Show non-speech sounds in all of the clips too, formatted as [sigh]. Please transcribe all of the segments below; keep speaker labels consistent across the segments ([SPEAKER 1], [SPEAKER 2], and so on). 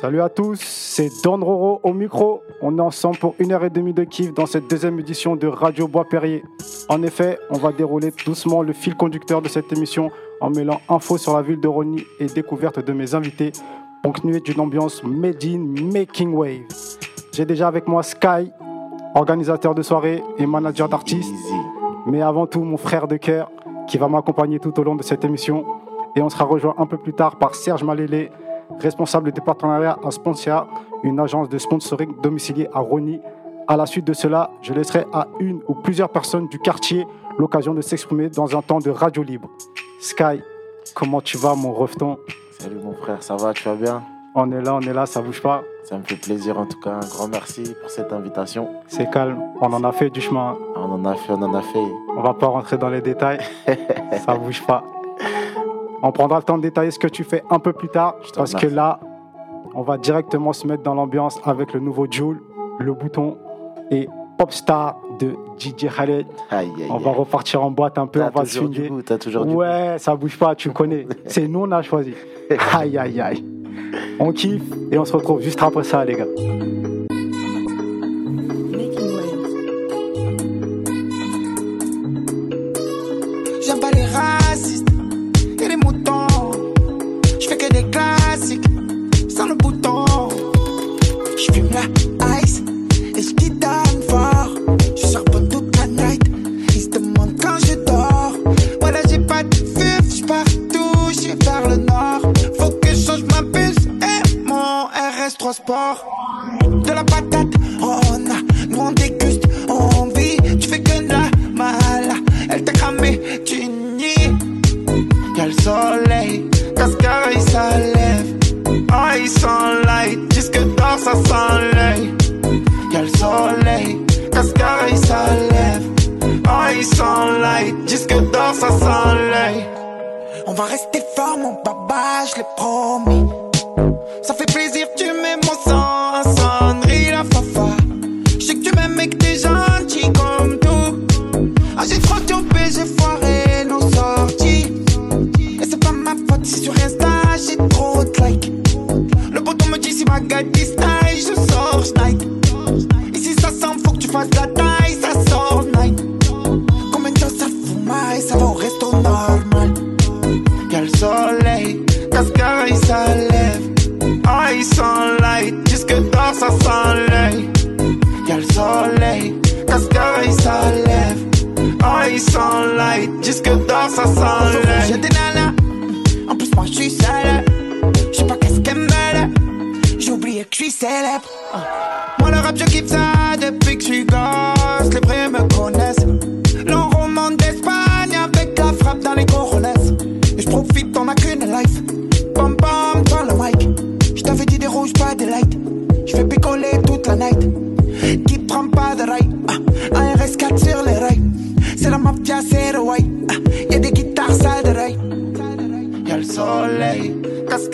[SPEAKER 1] Salut à tous, c'est Don Roro au micro. On est ensemble pour une heure et demie de kiff dans cette deuxième édition de Radio Bois Perrier. En effet, on va dérouler doucement le fil conducteur de cette émission en mêlant infos sur la ville de Rony et découverte de mes invités, ponctuée d'une ambiance made in making wave. J'ai déjà avec moi Sky, organisateur de soirée et manager d'artistes, mais avant tout mon frère de cœur qui va m'accompagner tout au long de cette émission. Et on sera rejoint un peu plus tard par Serge Malélé, responsable des partenariats à Sponsia, une agence de sponsoring domiciliée à Rony. À la suite de cela, je laisserai à une ou plusieurs personnes du quartier l'occasion de s'exprimer dans un temps de radio libre. Sky, comment tu vas, mon refton?
[SPEAKER 2] Salut mon frère, ça va, tu vas bien?
[SPEAKER 1] On est là, on est là, ça bouge pas?
[SPEAKER 2] Ça me fait plaisir en tout cas, un grand merci pour cette invitation.
[SPEAKER 1] C'est calme, on en a fait du chemin.
[SPEAKER 2] On en a fait, on en a fait.
[SPEAKER 1] On va pas rentrer dans les détails, [laughs] ça bouge pas. On prendra le temps de détailler ce que tu fais un peu plus tard, parce que là, on va directement se mettre dans l'ambiance avec le nouveau Joule, le bouton et Popstar de DJ Khaled.
[SPEAKER 2] Aïe, aïe,
[SPEAKER 1] On va repartir en boîte un peu, on va se swinguer.
[SPEAKER 2] du.
[SPEAKER 1] Ouais, ça bouge pas, tu connais. [laughs] C'est nous, on a choisi. Aïe, aïe, aïe. On kiffe et on se retrouve juste après ça, les gars.
[SPEAKER 3] Ça sort night. Temps ça fout mal, ça va au resto normal. Y'a le soleil, cascara il s'enlève. Ah, il s'enlight, disque d'or ça s'enlève. Y'a le soleil, cascara il s'enlève. Ah, il s'enlight, disque d'or ça s'enlève. J'ai des nanas, en plus moi je suis seule. Je sais pas qu'est-ce qu'elles veulent. J'ai oublié que je suis célèbre. Moi le rap je kiffe ça depuis que je suis gosse.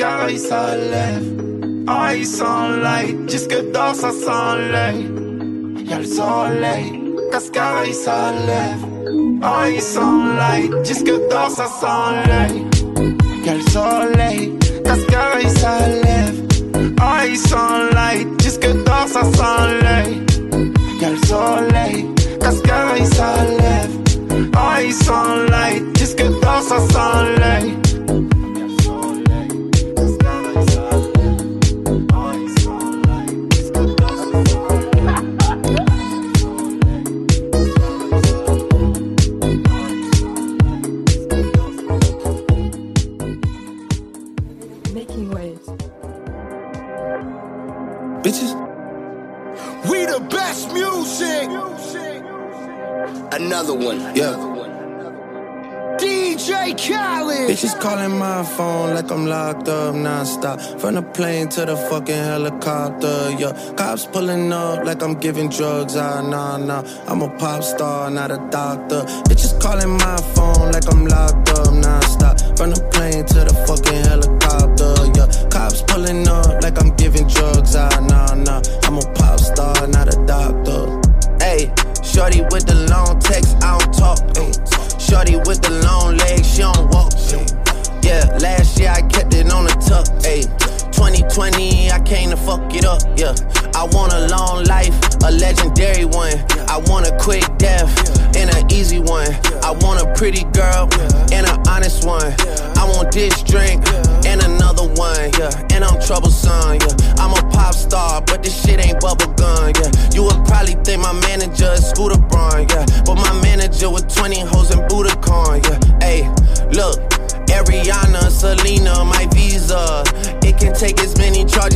[SPEAKER 3] Cascara il s'enlève. Ah, il s'enlight, disque d'or ça s'enlève. Y'a le soleil, cascara il s'enlève. Ah, il s'enlight, disque d'or ça s'enlève. Y'a le soleil, cascara il s'enlève. Ah, il s'enlight, disque d'or ça s'enlève. Y'a le soleil, cascara il s'enlève. Ah, il s'enlight, disque d'or ça s'enlève.
[SPEAKER 4] Calling my phone like I'm locked up nonstop. From the plane to the fucking helicopter. Yeah. Cops pulling up like I'm giving drugs. Ah, nah, nah. I'm a pop star, not a doctor. Bitches calling my phone like I'm locked up nonstop. From the plane to the fucking helicopter. Yeah. Cops pulling up like I'm giving drugs. Ah, nah, nah. I'm a pop star, not a doctor. Hey, shorty with the long text, I don't talk. Ay. Shorty with the long legs, she don't walk. Yeah, last year I kept it on the tuck. Ayy, 2020, I can't fuck it up, yeah. I want a long life, a legendary one. I want a quick death and an easy one. I want a pretty girl and an honest one. I want this drink and another one,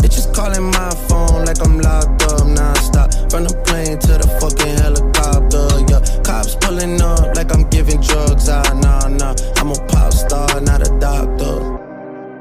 [SPEAKER 5] Bitches calling my phone like I'm locked up nonstop. From the plane to the fucking helicopter, yeah. Cops pulling up like I'm giving drugs, ah, nah, nah. I'm a pop star, not a doctor.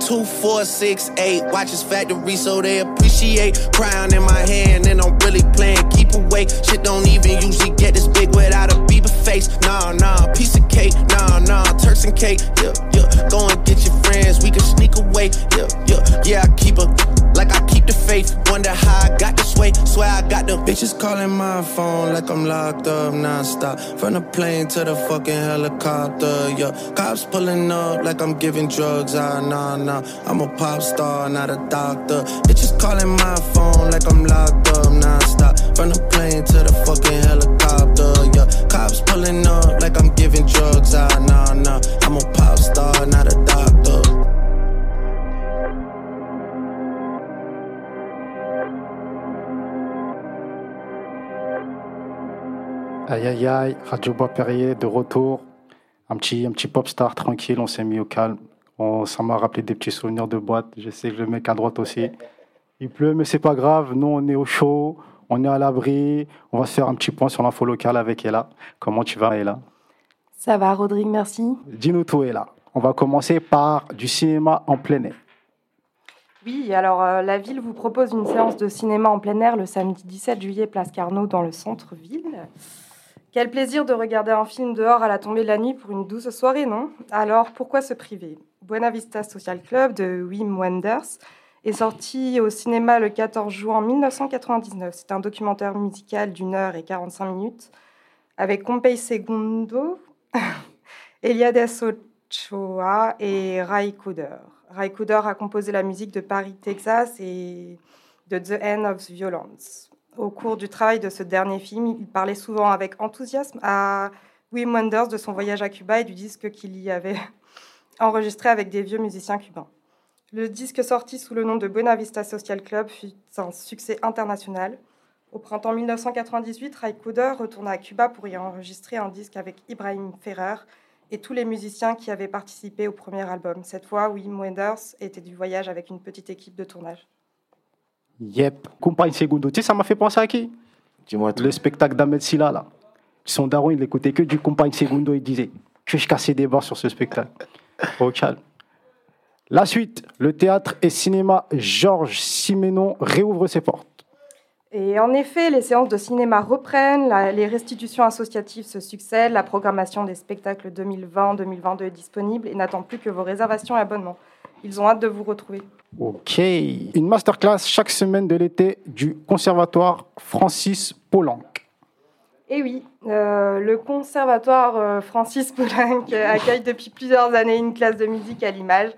[SPEAKER 4] Two, four, six, eight. Watches factory so they appreciate. Crown in my hand and I'm really playing. Keep away. Shit don't even usually get this big without a Bieber face. Nah, nah, piece of cake. Nah, nah, Turks and cake. Yeah, yeah. Go and get your friends. We can sneak away. Yeah, yeah. Yeah, I keep a like I keep the faith. Wonder how I got this way. Swear I got the
[SPEAKER 5] bitches calling my phone like I'm locked up nonstop. From the plane to the fucking helicopter, yeah. Cops pulling up like I'm giving drugs, ah, nah, nah. I'm a pop star, not a doctor. Bitches calling my phone like I'm locked up nonstop. From the plane to the fucking helicopter, yeah. Cops pulling up like I'm giving drugs, ah, nah, nah. I'm a pop star, not a doctor.
[SPEAKER 1] Aïe aïe aïe, Radio Bois Perrier de retour. Un petit, un petit pop star tranquille, on s'est mis au calme. On, ça m'a rappelé des petits souvenirs de boîte. Je sais que le mec à droite aussi. Il pleut, mais c'est pas grave. Nous, on est au chaud, on est à l'abri. On va se faire un petit point sur l'info locale avec Ella. Comment tu vas, Ella?
[SPEAKER 6] Ça va, Rodrigue, merci.
[SPEAKER 1] Dis-nous tout, Ella. On va commencer par du cinéma en plein air.
[SPEAKER 6] Oui, alors euh, la ville vous propose une séance de cinéma en plein air le samedi 17 juillet, place Carnot, dans le centre-ville. Quel plaisir de regarder un film dehors à la tombée de la nuit pour une douce soirée, non? Alors pourquoi se priver? Buena Vista Social Club de Wim Wenders est sorti au cinéma le 14 juin 1999. C'est un documentaire musical d'une heure et 45 minutes avec Compey Segundo, [laughs] Eliades Ochoa et Ray Cooder. Ray Cooder a composé la musique de Paris, Texas et de The End of Violence. Au cours du travail de ce dernier film, il parlait souvent avec enthousiasme à Wim Wenders de son voyage à Cuba et du disque qu'il y avait [laughs] enregistré avec des vieux musiciens cubains. Le disque sorti sous le nom de Buena Vista Social Club fut un succès international. Au printemps 1998, Ray Cooder retourna à Cuba pour y enregistrer un disque avec Ibrahim Ferrer et tous les musiciens qui avaient participé au premier album. Cette fois, Wim Wenders était du voyage avec une petite équipe de tournage.
[SPEAKER 1] Yep. Compagne Segundo. Tu sais, ça m'a fait penser à qui?
[SPEAKER 2] Dis-moi tout.
[SPEAKER 1] Le spectacle d'Ahmed Silla, là. Son daron, il écoutait que du Compagne Segundo. Il disait que je cassais des barres sur ce spectacle. [laughs] Au calme. La suite, le théâtre et cinéma Georges Simenon réouvre ses portes.
[SPEAKER 6] Et en effet, les séances de cinéma reprennent, la- les restitutions associatives se succèdent, la programmation des spectacles 2020-2022 est disponible et n'attend plus que vos réservations et abonnements. Ils ont hâte de vous retrouver.
[SPEAKER 1] Ok. Une masterclass chaque semaine de l'été du conservatoire Francis Poulenc.
[SPEAKER 6] Et oui, euh, le conservatoire euh, Francis Poulenc accueille depuis plusieurs années une classe de musique à l'image.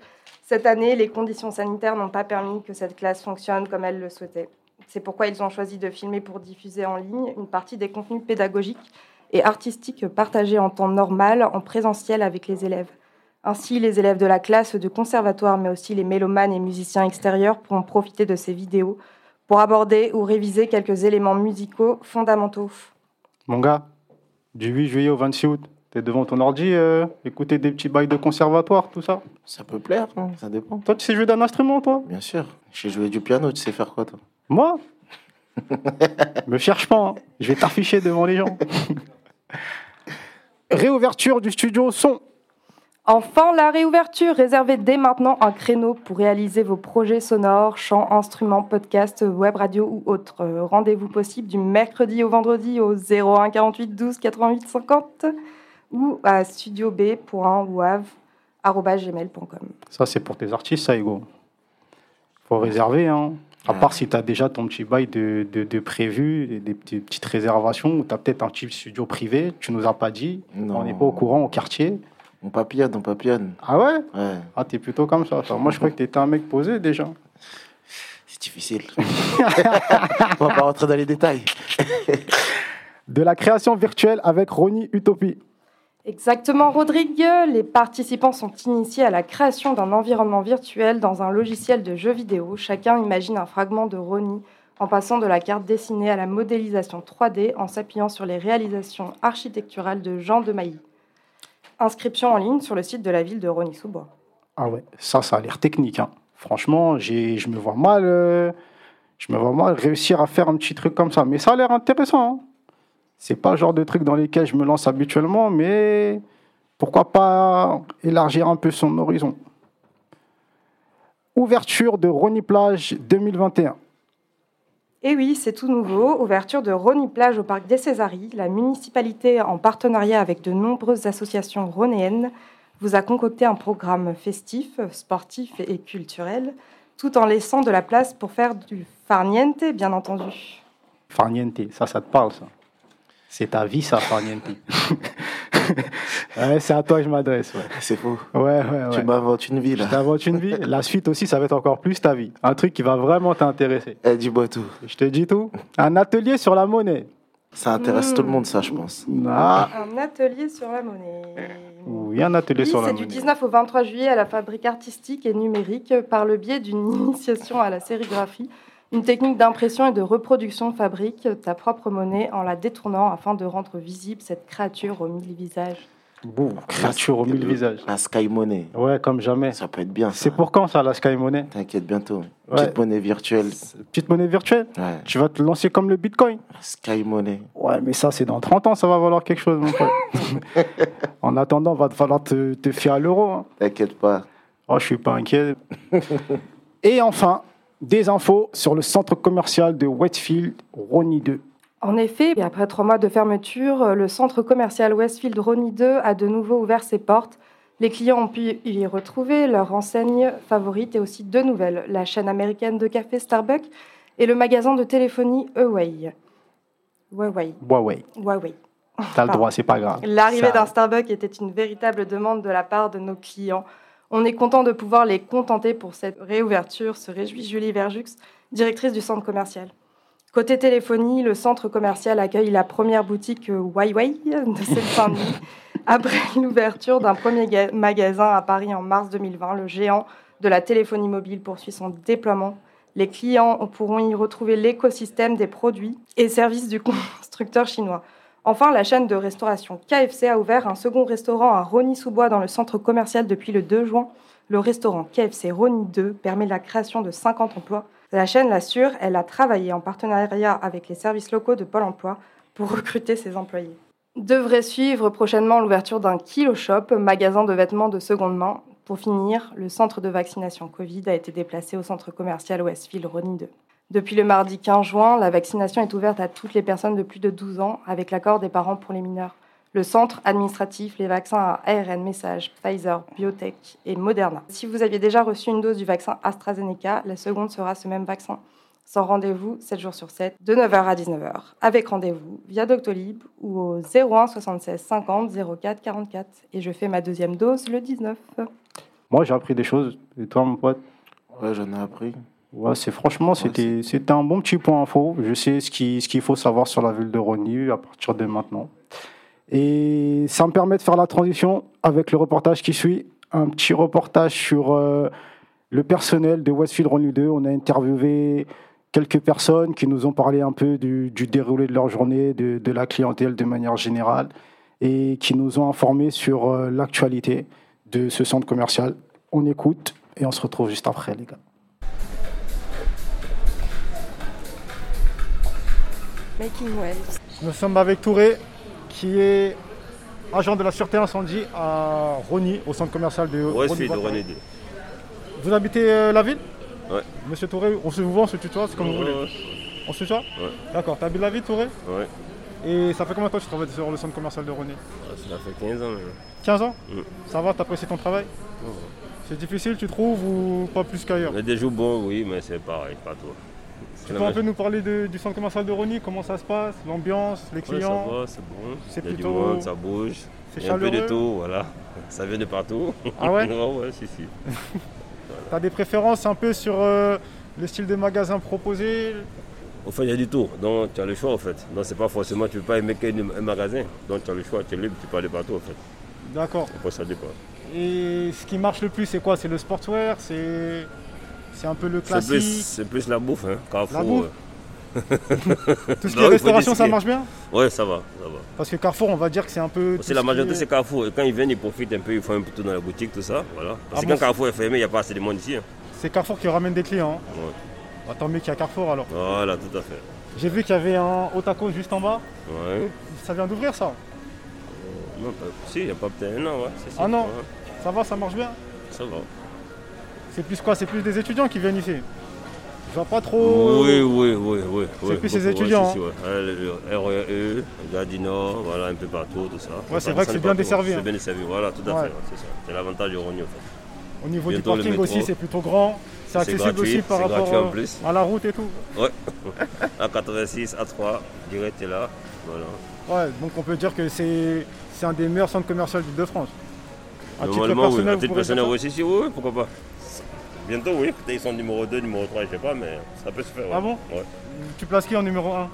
[SPEAKER 6] Cette année, les conditions sanitaires n'ont pas permis que cette classe fonctionne comme elle le souhaitait. C'est pourquoi ils ont choisi de filmer pour diffuser en ligne une partie des contenus pédagogiques et artistiques partagés en temps normal, en présentiel avec les élèves. Ainsi, les élèves de la classe de conservatoire, mais aussi les mélomanes et musiciens extérieurs pourront profiter de ces vidéos pour aborder ou réviser quelques éléments musicaux fondamentaux.
[SPEAKER 1] Mon gars, du 8 juillet au 26 août, t'es devant ton ordi, euh, écouter des petits bails de conservatoire, tout ça?
[SPEAKER 2] Ça peut plaire, hein, ça dépend.
[SPEAKER 1] Toi, tu sais jouer d'un instrument, toi?
[SPEAKER 2] Bien sûr. Je sais jouer du piano, tu sais faire quoi, toi?
[SPEAKER 1] Moi? [laughs] Me cherche pas, hein. je vais t'afficher devant les gens. [laughs] Réouverture du studio son.
[SPEAKER 6] Enfin, la réouverture. Réservez dès maintenant un créneau pour réaliser vos projets sonores, chants, instruments, podcasts, web radio ou autres. Rendez-vous possible du mercredi au vendredi au 01 48 12 88 50 ou à studiob.wav.gmail.com.
[SPEAKER 1] Ça, c'est pour tes artistes, ça, Hugo. Faut réserver, hein. À part si tu as déjà ton petit bail de, de, de prévu, des petites réservations, ou tu as peut-être un petit studio privé, tu nous as pas dit,
[SPEAKER 2] Non.
[SPEAKER 1] on n'est pas au courant au quartier.
[SPEAKER 2] On papillonne, on papillonne.
[SPEAKER 1] Ah ouais?
[SPEAKER 2] Ouais,
[SPEAKER 1] Ah, t'es plutôt comme ça. toi. Moi, je croyais que t'étais un mec posé déjà.
[SPEAKER 2] c'est difficile. [laughs] on va pas rentrer dans les détails. [laughs]
[SPEAKER 1] De la création virtuelle avec Ronnie Utopie.
[SPEAKER 6] Exactement, Rodrigue. Les participants sont initiés à la création d'un environnement virtuel dans un logiciel de jeu vidéo. Chacun imagine un fragment de Ronnie en passant de la carte dessinée à la modélisation 3D en s'appuyant sur les réalisations architecturales de Jean de Mailly. Inscription en ligne sur le site de la ville de Rony-sous-Bois.
[SPEAKER 1] Ah ouais, ça, ça a l'air technique. hein. Franchement, j'ai, je me vois mal, euh, je me vois mal réussir à faire un petit truc comme ça. Mais ça a l'air intéressant. hein. C'est pas le genre de truc dans lesquels je me lance habituellement, mais pourquoi pas élargir un peu son horizon. Ouverture de Ronnie Plage 2021.
[SPEAKER 6] Et oui, c'est tout nouveau. Ouverture de Rony Plage au parc des Césaries. La municipalité, en partenariat avec de nombreuses associations ronéennes, vous a concocté un programme festif, sportif et culturel, tout en laissant de la place pour faire du farniente, bien entendu.
[SPEAKER 1] Farniente, ça, ça te parle, ça? C'est ta vie, ça, Farniente. [laughs] [laughs] ouais, c'est à toi que je m'adresse. Ouais,
[SPEAKER 2] C'est faux.
[SPEAKER 1] ouais, ouais. ouais.
[SPEAKER 2] Tu m'inventes une vie, là.
[SPEAKER 1] T'inventes une vie. La suite aussi, ça va être encore plus ta vie. Un truc qui va vraiment t'intéresser.
[SPEAKER 2] Eh, dis-moi tout.
[SPEAKER 1] Je te dis tout. Un atelier sur la monnaie.
[SPEAKER 2] Ça intéresse
[SPEAKER 6] Hmm.
[SPEAKER 2] tout le monde, ça, je pense.
[SPEAKER 1] Ah,
[SPEAKER 6] Un atelier sur la monnaie.
[SPEAKER 1] oui, un atelier
[SPEAKER 6] Oui,
[SPEAKER 1] sur la
[SPEAKER 6] c'est
[SPEAKER 1] monnaie.
[SPEAKER 6] du 19 au 23 juillet à la fabrique artistique et numérique par le biais d'une initiation à la sérigraphie, une technique d'impression et de reproduction fabrique ta propre monnaie en la détournant afin de rendre visible cette créature aux mille visages.
[SPEAKER 1] Bouh, créature aux mille visages.
[SPEAKER 2] La Sky Money.
[SPEAKER 1] Ouais, comme jamais.
[SPEAKER 2] Ça peut être bien, ça.
[SPEAKER 1] C'est pour quand ça, la Sky Money
[SPEAKER 2] T'inquiète, bientôt.
[SPEAKER 1] Ouais.
[SPEAKER 2] Petite monnaie virtuelle.
[SPEAKER 1] Petite monnaie virtuelle?
[SPEAKER 2] Ouais.
[SPEAKER 1] Tu vas te lancer comme le Bitcoin
[SPEAKER 2] Sky Money.
[SPEAKER 1] Ouais, mais ça, c'est dans 30 ans, ça va valoir quelque chose, mon pote. [laughs] en attendant, va te falloir te, te fier à l'euro. hein.
[SPEAKER 2] T'inquiète pas.
[SPEAKER 1] Oh, je suis pas inquiet. [laughs] Et enfin, des infos sur le centre commercial de Westfield, Rony 2.
[SPEAKER 6] En effet, et après trois mois de fermeture, le centre commercial Westfield Rony 2 a de nouveau ouvert ses portes. Les clients ont pu y retrouver leur enseigne favorite et aussi deux nouvelles, la chaîne américaine de café Starbucks et le magasin de téléphonie Huawei. Huawei.
[SPEAKER 1] Huawei.
[SPEAKER 6] Huawei.
[SPEAKER 1] T'as le droit, c'est pas grave.
[SPEAKER 6] L'arrivée d'un Starbucks était une véritable demande de la part de nos clients. On est content de pouvoir les contenter pour cette réouverture, se réjouit Julie Verjux, directrice du centre commercial. Côté téléphonie, le centre commercial accueille la première boutique Huawei de Seine-Saint-Denis. [laughs] Après l'ouverture d'un premier ga- magasin à Paris en mars 2020, le géant de la téléphonie mobile poursuit son déploiement. Les clients pourront y retrouver l'écosystème des produits et services du constructeur chinois. Enfin, la chaîne de restauration KFC a ouvert un second restaurant à Rony-sous-Bois dans le centre commercial depuis le 2 juin. Le restaurant KFC Rony 2 permet la création de 50 emplois. La chaîne l'assure, elle a travaillé en partenariat avec les services locaux de Pôle emploi pour recruter ses employés. Devrait suivre prochainement l'ouverture d'un Kilo Shop, magasin de vêtements de seconde main. Pour finir, le centre de vaccination Covid a été déplacé au centre commercial Westfield Rony 2. Depuis le mardi 15 juin, la vaccination est ouverte à toutes les personnes de plus de 12 ans avec l'accord des parents pour les mineurs. Le centre administratif, les vaccins à ARN message, Pfizer, Biotech et Moderna. Si vous aviez déjà reçu une dose du vaccin AstraZeneca, la seconde sera ce même vaccin. Sans rendez-vous, 7 jours sur 7, de 9h à 19h. Avec rendez-vous via Doctolib ou au 01 76 50 04 44. Et je fais ma deuxième dose le 19.
[SPEAKER 1] Moi, j'ai appris des choses. Et toi, mon pote?
[SPEAKER 2] Ouais, j'en ai appris.
[SPEAKER 1] Ouais, c'est franchement, c'était c'était un bon petit point info. Je sais ce qu'il ce qu'il faut savoir sur la ville de Rony à partir de maintenant. Et ça me permet de faire la transition avec le reportage qui suit. Un petit reportage sur euh, le personnel de Westfield Rony 2. On a interviewé
[SPEAKER 7] quelques personnes qui nous ont parlé un peu du, déroulé de leur journée, de, la clientèle de manière générale, et qui nous ont informés sur euh, l'actualité de ce centre commercial. On écoute et on se retrouve juste après, les gars.
[SPEAKER 6] Making
[SPEAKER 7] Nous sommes avec Touré, qui est agent de la sûreté incendie à Rony, au centre commercial de
[SPEAKER 8] Rony. de Rony
[SPEAKER 7] Vous habitez euh, la ville?
[SPEAKER 8] Ouais.
[SPEAKER 7] Monsieur Touré, on se voit, on se tutoie, c'est comme vous voulez. On se tutoie?
[SPEAKER 8] Ouais.
[SPEAKER 7] D'accord, tu habites la ville, Touré?
[SPEAKER 8] Ouais.
[SPEAKER 7] Et ça fait combien de temps que tu travailles sur le centre commercial de Rony
[SPEAKER 8] ah, Ça fait 15 ans même.
[SPEAKER 7] 15 ans?
[SPEAKER 8] Mm.
[SPEAKER 7] Ça va, t'apprécies ton travail? C'est difficile, tu trouves, ou pas plus qu'ailleurs?
[SPEAKER 8] Il y a des jours bons, oui, mais c'est pareil, pas toi.
[SPEAKER 7] Tu peux un peu nous parler du centre commercial de Rony, comment ça se passe, l'ambiance, les clients
[SPEAKER 8] ouais, ça va, c'est bon.
[SPEAKER 7] C'est plutôt...
[SPEAKER 8] du monde, ça bouge.
[SPEAKER 7] C'est
[SPEAKER 8] a un peu de
[SPEAKER 7] chaleureux
[SPEAKER 8] tout, voilà. Ça vient de partout.
[SPEAKER 7] Ah ouais [laughs]
[SPEAKER 8] Ouais, si, si. [laughs]
[SPEAKER 7] T'as des préférences un peu sur euh, le style de magasin proposé?
[SPEAKER 8] Au fait, il y a du tout, donc tu as le choix en fait. Donc c'est pas forcément, tu ne peux pas aimer qu'un magasin. Donc tu as le choix, tu es libre, tu peux aller partout en fait.
[SPEAKER 7] D'accord.
[SPEAKER 8] Après ça dépend.
[SPEAKER 7] Et ce qui marche le plus, c'est quoi? C'est le sportswear? C'est c'est un peu le classique
[SPEAKER 8] c'est plus la bouffe, hein, Carrefour.
[SPEAKER 7] La bouffe
[SPEAKER 8] euh. [laughs]
[SPEAKER 7] Tout ce qui
[SPEAKER 8] Non,
[SPEAKER 7] est restauration, ça marche bien
[SPEAKER 8] Ouais, ça va, ça va.
[SPEAKER 7] Parce que Carrefour, on va dire que c'est un peu.
[SPEAKER 8] C'est la majorité, c'est
[SPEAKER 7] est-
[SPEAKER 8] Carrefour. Et quand ils viennent, ils profitent un peu, ils font un peu tout dans la boutique, tout ça. Voilà. Parce
[SPEAKER 7] Ah
[SPEAKER 8] que
[SPEAKER 7] bon,
[SPEAKER 8] quand Carrefour est fermé, il n'y a pas assez de monde ici. hein.
[SPEAKER 7] C'est Carrefour qui ramène des clients. hein.
[SPEAKER 8] Ouais.
[SPEAKER 7] Bah, tant mieux qu'il y a Carrefour alors.
[SPEAKER 8] Voilà, tout à fait.
[SPEAKER 7] J'ai vu qu'il y avait un Otako juste en bas.
[SPEAKER 8] Ouais.
[SPEAKER 7] Ça vient d'ouvrir ça
[SPEAKER 8] Non, pas- Si, il n'y a pas peut-être un an, ouais. ça.
[SPEAKER 7] Ah non.
[SPEAKER 8] Ouais,
[SPEAKER 7] Ça va, ça marche bien
[SPEAKER 8] Ça va.
[SPEAKER 7] C'est plus quoi C'est plus des étudiants qui viennent ici Je vois pas trop.
[SPEAKER 8] Oui, oui, oui, oui.
[SPEAKER 7] C'est
[SPEAKER 8] oui,
[SPEAKER 7] plus ces étudiants,
[SPEAKER 8] ouais. Le REE, Nord, voilà, un peu partout, tout ça.
[SPEAKER 7] Ouais, c'est vrai que c'est bien desservi, hein.
[SPEAKER 8] C'est bien desservi, voilà, tout à
[SPEAKER 7] Ouais.
[SPEAKER 8] fait. C'est ça. C'est l'avantage du Rogny, en fait.
[SPEAKER 7] Au niveau
[SPEAKER 8] Bientôt
[SPEAKER 7] du parking aussi, c'est plutôt grand. C'est accessible
[SPEAKER 8] gratuit,
[SPEAKER 7] aussi par rapport
[SPEAKER 8] en
[SPEAKER 7] euh,
[SPEAKER 8] plus.
[SPEAKER 7] à la route et tout.
[SPEAKER 8] Ouais. [laughs] A86, A3, direct, t'es là. Voilà.
[SPEAKER 7] Ouais, donc on peut dire que c'est un des meilleurs centres commerciaux d'Île-de-France. À titre personnel,
[SPEAKER 8] À titre personnel,
[SPEAKER 7] dire
[SPEAKER 8] oui, si, si, oui, oui, pourquoi pas. Bientôt, oui. Peut-être ils sont numéro 2, numéro 3, je sais pas, mais ça peut se faire. ouais.
[SPEAKER 7] Ah bon
[SPEAKER 8] Ouais.
[SPEAKER 7] Tu places qui en numéro 1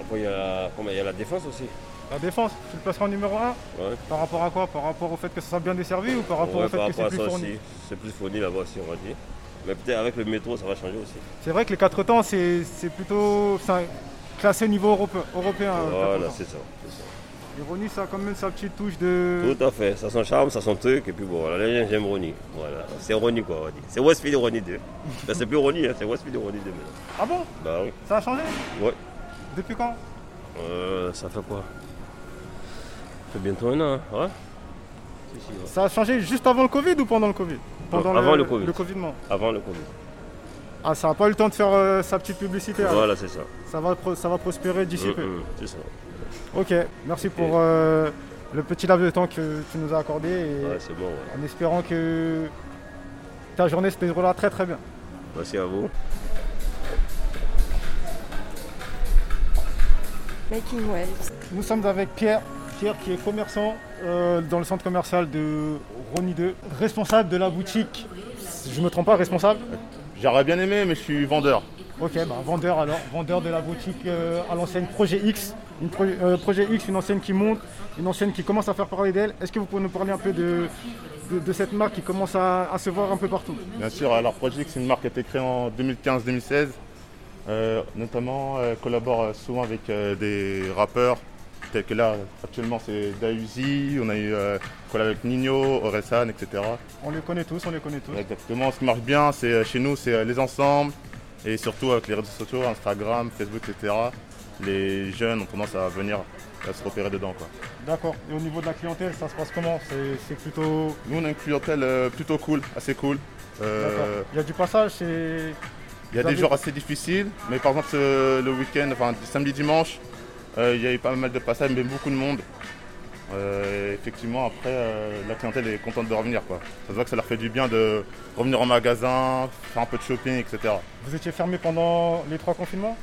[SPEAKER 8] Après, il y, a il y a la défense aussi.
[SPEAKER 7] La défense, tu le placeras en numéro 1
[SPEAKER 8] Ouais.
[SPEAKER 7] Par rapport à quoi? Par rapport au fait que ça soit bien desservi ou par rapport
[SPEAKER 8] Ouais,
[SPEAKER 7] au fait
[SPEAKER 8] par
[SPEAKER 7] que c'est plus
[SPEAKER 8] ça
[SPEAKER 7] fourni?
[SPEAKER 8] C'est plus fourni là-bas aussi, on va dire. Mais peut-être avec le métro, ça va changer aussi.
[SPEAKER 7] C'est vrai que les 4 temps, c'est plutôt classé au niveau européen. euh, quatre
[SPEAKER 8] Voilà, c'est ça.
[SPEAKER 7] Ronnie, ça a quand même sa petite touche de.
[SPEAKER 8] Tout à fait. Ça a son charme, ça a son truc. Et puis bon, voilà, les gens, j'aime Ronnie. Voilà. C'est Ronnie quoi, on. C'est Westfield Ronnie 2. Ben, c'est plus Ronnie, hein, c'est Westfield Ronnie 2 maintenant.
[SPEAKER 7] Ah bon?
[SPEAKER 8] Bah oui.
[SPEAKER 7] Ça a changé?
[SPEAKER 8] Ouais.
[SPEAKER 7] Depuis quand?
[SPEAKER 8] Euh, ça fait quoi? Ça fait bientôt un an, hein ouais.
[SPEAKER 7] Ça a changé juste avant le Covid ou pendant le Covid? Pendant
[SPEAKER 8] avant le Covid.
[SPEAKER 7] Le.
[SPEAKER 8] Avant le Covid.
[SPEAKER 7] Ah, ça n'a pas eu le temps de faire euh, sa petite publicité. alors.
[SPEAKER 8] Voilà, c'est ça.
[SPEAKER 7] Ça, va, ça va prospérer d'ici
[SPEAKER 8] Hum,
[SPEAKER 7] peu.
[SPEAKER 8] hum, c'est ça.
[SPEAKER 7] Ok, merci pour euh, le petit laps de temps que tu nous as accordé et
[SPEAKER 8] Ouais, c'est bon, ouais.
[SPEAKER 7] en espérant que ta journée se déroulera très très bien.
[SPEAKER 8] Merci à vous.
[SPEAKER 6] Making Waves.
[SPEAKER 7] Nous sommes avec Pierre, Pierre qui est commerçant euh, dans le centre commercial de Rony 2, responsable de la boutique. Je me trompe pas, responsable?
[SPEAKER 9] J'aurais bien aimé, mais je suis vendeur.
[SPEAKER 7] Ok, bah, vendeur alors, vendeur de la boutique euh, à l'enseigne Projet X. Une pro- euh, Projet X, une enseigne qui monte, une enseigne qui commence à faire parler d'elle. Est-ce que vous pouvez nous parler un peu de, de, de cette marque qui commence à, à se voir un peu partout?
[SPEAKER 9] Bien sûr, alors Project, c'est une marque qui a été créée en 2015-2016. Euh, notamment, elle collabore souvent avec euh, des rappeurs, tels que là, actuellement, c'est Dausi, on a eu collab avec Nino, Oresan, etc.
[SPEAKER 7] On les connaît tous, on les connaît tous.
[SPEAKER 9] Exactement, ce qui marche bien, c'est chez nous, c'est les ensembles, et surtout avec les réseaux sociaux, Instagram, Facebook, etc. Les jeunes ont tendance à venir à se repérer dedans.
[SPEAKER 7] D'accord. Et au niveau de la clientèle, ça se passe comment? C'est plutôt.
[SPEAKER 9] Nous, on a une clientèle euh, plutôt cool, assez cool. Euh.
[SPEAKER 7] Il y a du passage, c'est.
[SPEAKER 9] Il y a
[SPEAKER 7] Vous
[SPEAKER 9] des
[SPEAKER 7] avez-
[SPEAKER 9] jours assez difficiles, mais par exemple ce- le week-end, enfin samedi, dimanche, euh, il y a eu pas mal de passages, mais beaucoup de monde. Euh, effectivement, après, euh, la clientèle est contente de revenir. Quoi. Ça se voit que ça leur fait du bien de revenir en magasin, faire un peu de shopping, etc.
[SPEAKER 7] Vous étiez fermé pendant les trois confinements?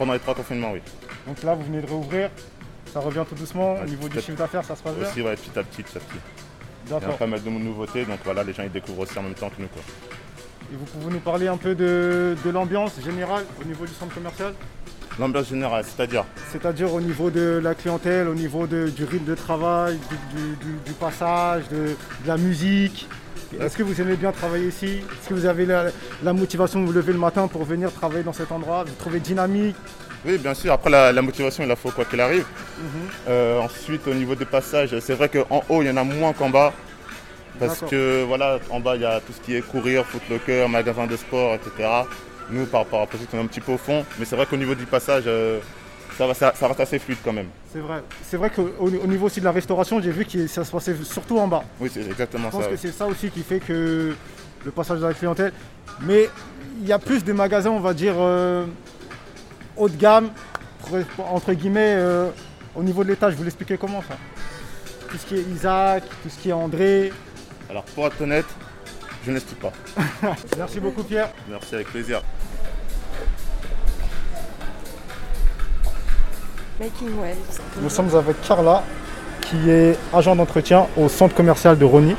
[SPEAKER 9] Pendant les trois confinements, oui.
[SPEAKER 7] Donc là, vous venez de réouvrir. Ça revient tout doucement. Au niveau du chiffre d'affaires, ça se passe bien
[SPEAKER 9] Aussi, ouais, petit à petit, petit à petit. Il y a pas mal de nouveautés, donc voilà, les gens ils découvrent aussi en même temps que nous. Quoi.
[SPEAKER 7] Et vous pouvez nous parler un peu de, de l'ambiance générale au niveau du centre commercial?
[SPEAKER 9] L'ambiance générale, c'est-à-dire?
[SPEAKER 7] C'est-à-dire au niveau de la clientèle, au niveau de- du rythme de travail, du, du- du- du passage, de, de la musique. Est-ce que vous aimez bien travailler ici Est-ce que vous avez la, motivation de vous lever le matin pour venir travailler dans cet endroit Vous trouvez dynamique
[SPEAKER 9] Oui, bien sûr. Après, la, motivation, il la faut quoi qu'il arrive. Mhm. Euh, ensuite, au niveau des passages, c'est vrai qu'en haut, il y en a moins qu'en bas. Parce que voilà, en bas, il y a tout ce qui est courir, footlocker, magasin de sport, etc. Nous, par rapport à la on est un petit peu au fond. Mais c'est vrai qu'au niveau du passage, euh, ça, va, ça, reste assez fluide quand même.
[SPEAKER 7] C'est vrai. C'est vrai qu'au niveau aussi de la restauration, j'ai vu que ça se passait surtout en bas.
[SPEAKER 9] Oui, c'est exactement ça.
[SPEAKER 7] Je pense que c'est ça aussi qui fait que le passage de la clientèle. Mais il y a plus de magasins, on va dire, euh, haut de gamme, entre guillemets, euh, au niveau de l'étage. Vous l'expliquez comment ça Tout ce qui est Isaac, tout ce qui est André.
[SPEAKER 9] Alors pour être honnête, je n'explique pas. [laughs]
[SPEAKER 7] Merci beaucoup Pierre.
[SPEAKER 9] Merci avec plaisir.
[SPEAKER 7] Nous sommes avec Carla, qui est agent d'entretien au centre commercial de Rony.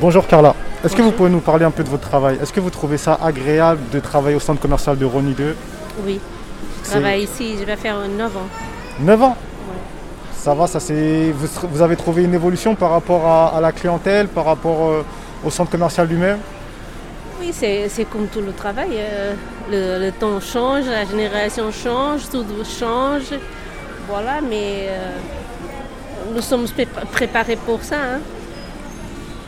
[SPEAKER 7] Bonjour Carla. Est-ce que vous pouvez nous parler un peu de votre travail? Est-ce que vous trouvez ça agréable de travailler au centre commercial de Rony 2
[SPEAKER 10] Oui. Je travaille ici, je vais faire 9 ans.
[SPEAKER 7] 9 ans? Ça va, ça c'est. Vous, avez trouvé une évolution par rapport à, la clientèle, par rapport euh, au centre commercial lui-même?
[SPEAKER 10] Oui, c'est comme tout le travail. Euh, le, temps change, la génération change, tout change. Voilà, mais euh, nous sommes préparés pour ça. Hein.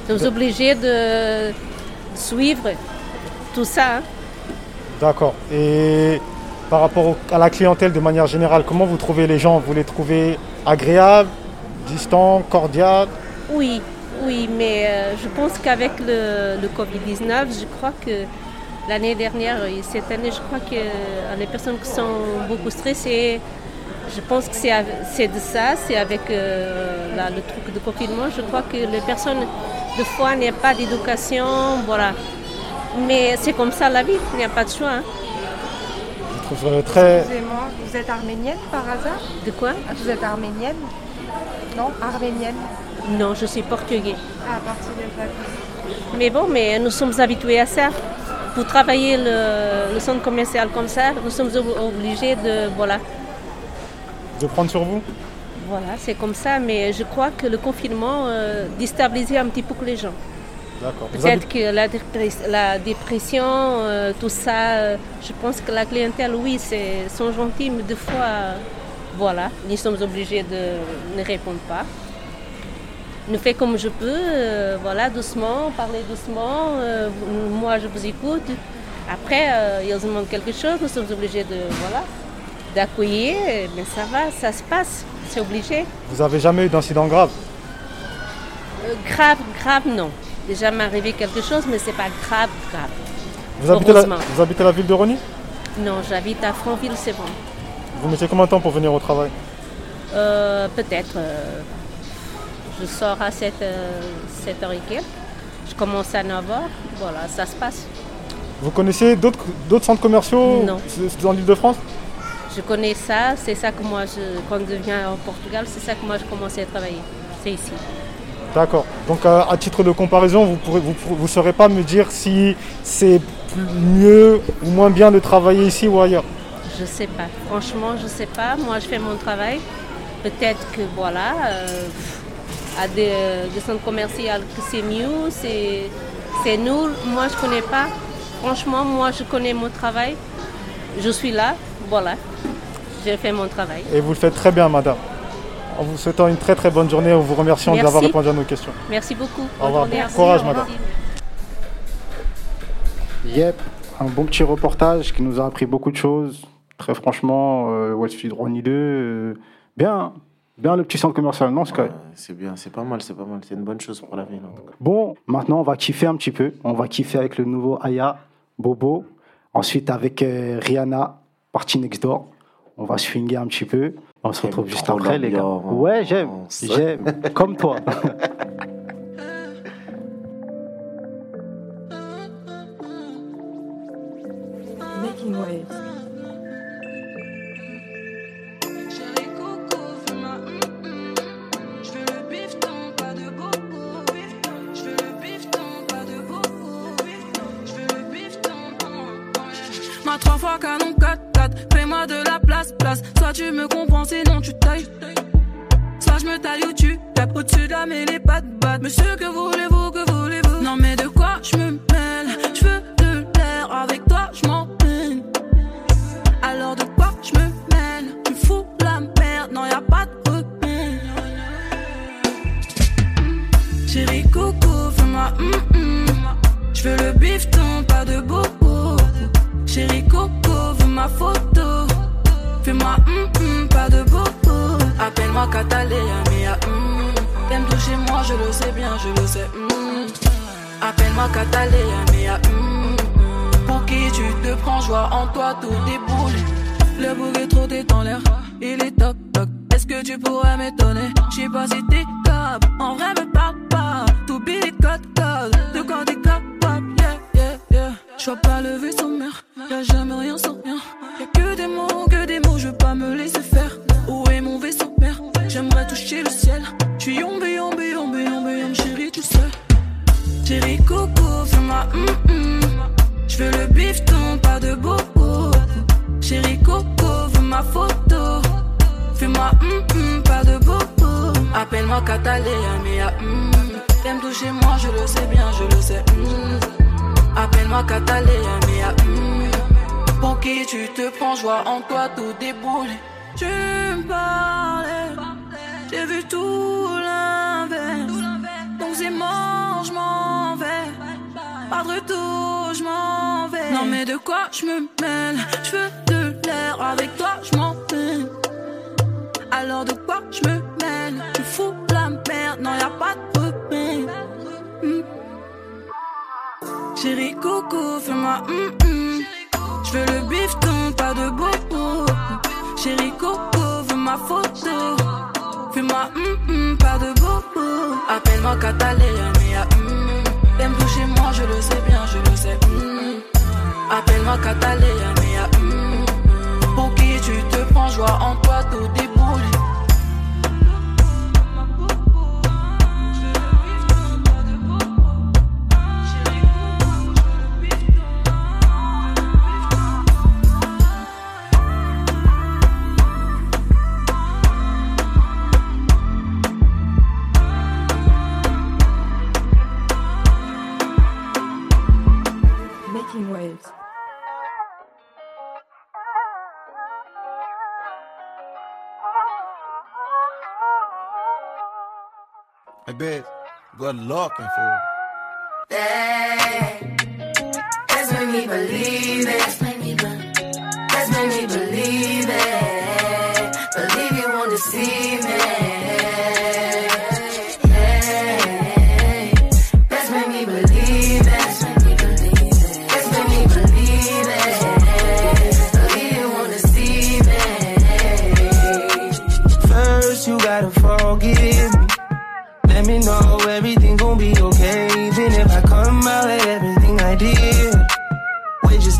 [SPEAKER 10] Nous sommes obligés de suivre tout ça. Hein.
[SPEAKER 7] D'accord. Et par rapport à la clientèle de manière générale, comment vous trouvez les gens? Vous les trouvez agréables, distants, cordiales?
[SPEAKER 10] Oui, oui, mais euh, je pense qu'avec le, Covid-19, je crois que l'année dernière et cette année, je crois que euh, les personnes qui sont beaucoup stressées, je pense que c'est de ça, c'est avec euh, le truc de confinement. Je crois que les personnes, de fois, n'ont pas d'éducation, voilà. Mais c'est comme ça la vie, il n'y a pas de choix. Hein.
[SPEAKER 6] très... Excusez-moi, vous êtes arménienne par hasard?
[SPEAKER 10] De quoi?
[SPEAKER 6] Vous êtes arménienne? Non, arménienne
[SPEAKER 10] non, je suis portugais. Ah, Mais bon, mais nous sommes habitués à ça. Pour travailler le, centre commercial comme ça, nous sommes obligés de, voilà.
[SPEAKER 7] De prendre sur vous?
[SPEAKER 10] Voilà, c'est comme ça, mais je crois que le confinement euh, déstabilisait un petit peu les gens.
[SPEAKER 7] D'accord.
[SPEAKER 10] Peut-être que la, dépression, euh, tout ça, euh, je pense que la clientèle, oui, c'est, sont gentils, mais des fois, voilà, nous sommes obligés de ne répondre pas ne fais comme je peux, euh, voilà, doucement, parler doucement. Euh, moi, je vous écoute. Après, euh, ils demandent quelque chose, nous sommes obligés de, voilà, d'accueillir, mais ça va, ça se passe, c'est obligé.
[SPEAKER 7] Vous avez jamais eu d'incident grave?
[SPEAKER 10] Grave, grave, non. Déjà m'est arrivé quelque chose, mais c'est pas grave, grave.
[SPEAKER 7] Vous habitez, la, vous habitez la ville de Rony
[SPEAKER 10] Non, j'habite à Franville, c'est bon.
[SPEAKER 7] Vous mettez combien de temps pour venir au travail?
[SPEAKER 10] Peut-être je sors à 7, euh, h Je commence à 9h. Voilà, ça se passe.
[SPEAKER 7] Vous connaissez d'autres centres commerciaux dans l'île de France
[SPEAKER 10] Je connais ça. C'est ça que moi, je, quand je viens au Portugal, c'est ça que moi, je commençais à travailler. C'est ici.
[SPEAKER 7] D'accord. Donc, euh, à titre de comparaison, vous ne vous, saurez pas me dire si c'est mieux ou moins bien de travailler ici ou ailleurs
[SPEAKER 10] Je ne sais pas. Franchement, je ne sais pas. Moi, je fais mon travail. Peut-être que, voilà... Euh, à des, centres commerciaux que c'est mieux, c'est nul. Moi, je ne connais pas. Franchement, moi, je connais mon travail. Je suis là, voilà. J'ai fait mon travail.
[SPEAKER 7] Et vous le faites très bien, madame. En vous souhaitant une très très bonne journée, en vous remerciant d'avoir répondu à nos questions.
[SPEAKER 10] Merci beaucoup.
[SPEAKER 7] Au revoir. Bon courage, madame. Yep, un bon petit reportage qui nous a appris beaucoup de choses. Très franchement, euh, Westfield Ronnie 2, euh, bien, Bien le petit centre commercial, non, Sky
[SPEAKER 2] C'est bien, c'est pas mal, c'est pas mal. C'est une bonne chose pour la ville, en tout cas.
[SPEAKER 7] Bon, maintenant, on va kiffer un petit peu. On va kiffer avec le nouveau Aya, Bobo. Ensuite, avec euh, Rihanna, partie next door. On va swinguer un petit peu. On se retrouve juste après, les gars. Ouais, j'aime. [laughs] J'aime. Comme toi. [laughs]
[SPEAKER 11] Tu me
[SPEAKER 12] parlais, j'ai vu tout l'inverse. Donc c'est mort, je m'en vais. Pas de retour, je m'en vais. Non mais de quoi je me mêle? Je veux de l'air avec toi, je m'en. Alors de quoi je me mêle? Tu fous la merde, non y a pas de repère. Chérie fais-moi hum hum. Je veux le bifton, pas de bobo. Chérie coco, veux ma photo. Fais-moi hum hum, pas de bobo. Appelle-moi Catalina, mais hum. T'aimes toucher moi, je le sais bien, je le sais. Appelle-moi Catalina, mais hum. Pour qui tu te prends, joie en toi, tout
[SPEAKER 6] lives.
[SPEAKER 5] I bet good
[SPEAKER 13] luck and fool. That, that's when we believe it. That's when we believe it. Believe you won't deceive me.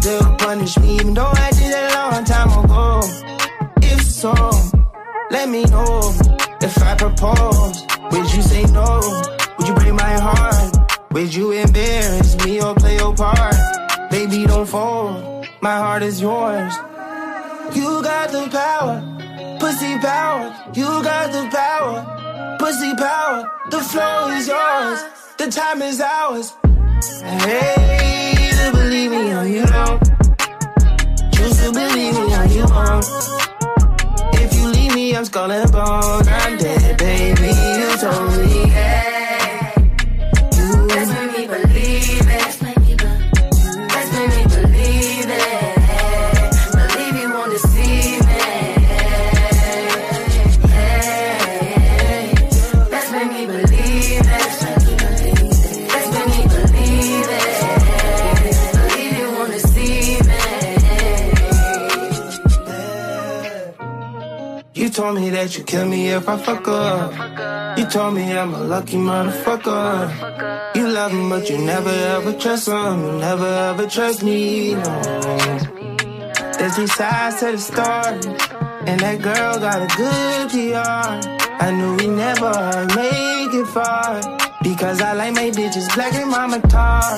[SPEAKER 3] Still punish me? Even though I did it a long time ago. If so, let me know. If I propose, would you say no? Would you break my heart? Would you embarrass me or play your part? Baby, don't fold. My heart is yours. You got the power, pussy power. You got the power, pussy power. The flow is yours, the time is ours. Hey, believe me or you don't. Choose to believe me or you won't. If you leave me, I'm skull and bone. I'm dead, baby. You told me.
[SPEAKER 13] Let's
[SPEAKER 3] that you kill me if I fuck up. You told me I'm a lucky motherfucker. You love him, but you never ever trust him. You never ever trust me, no. There's three sides to the story, and that girl got a good PR. I knew we never make it far because I like my bitches black and mama tar.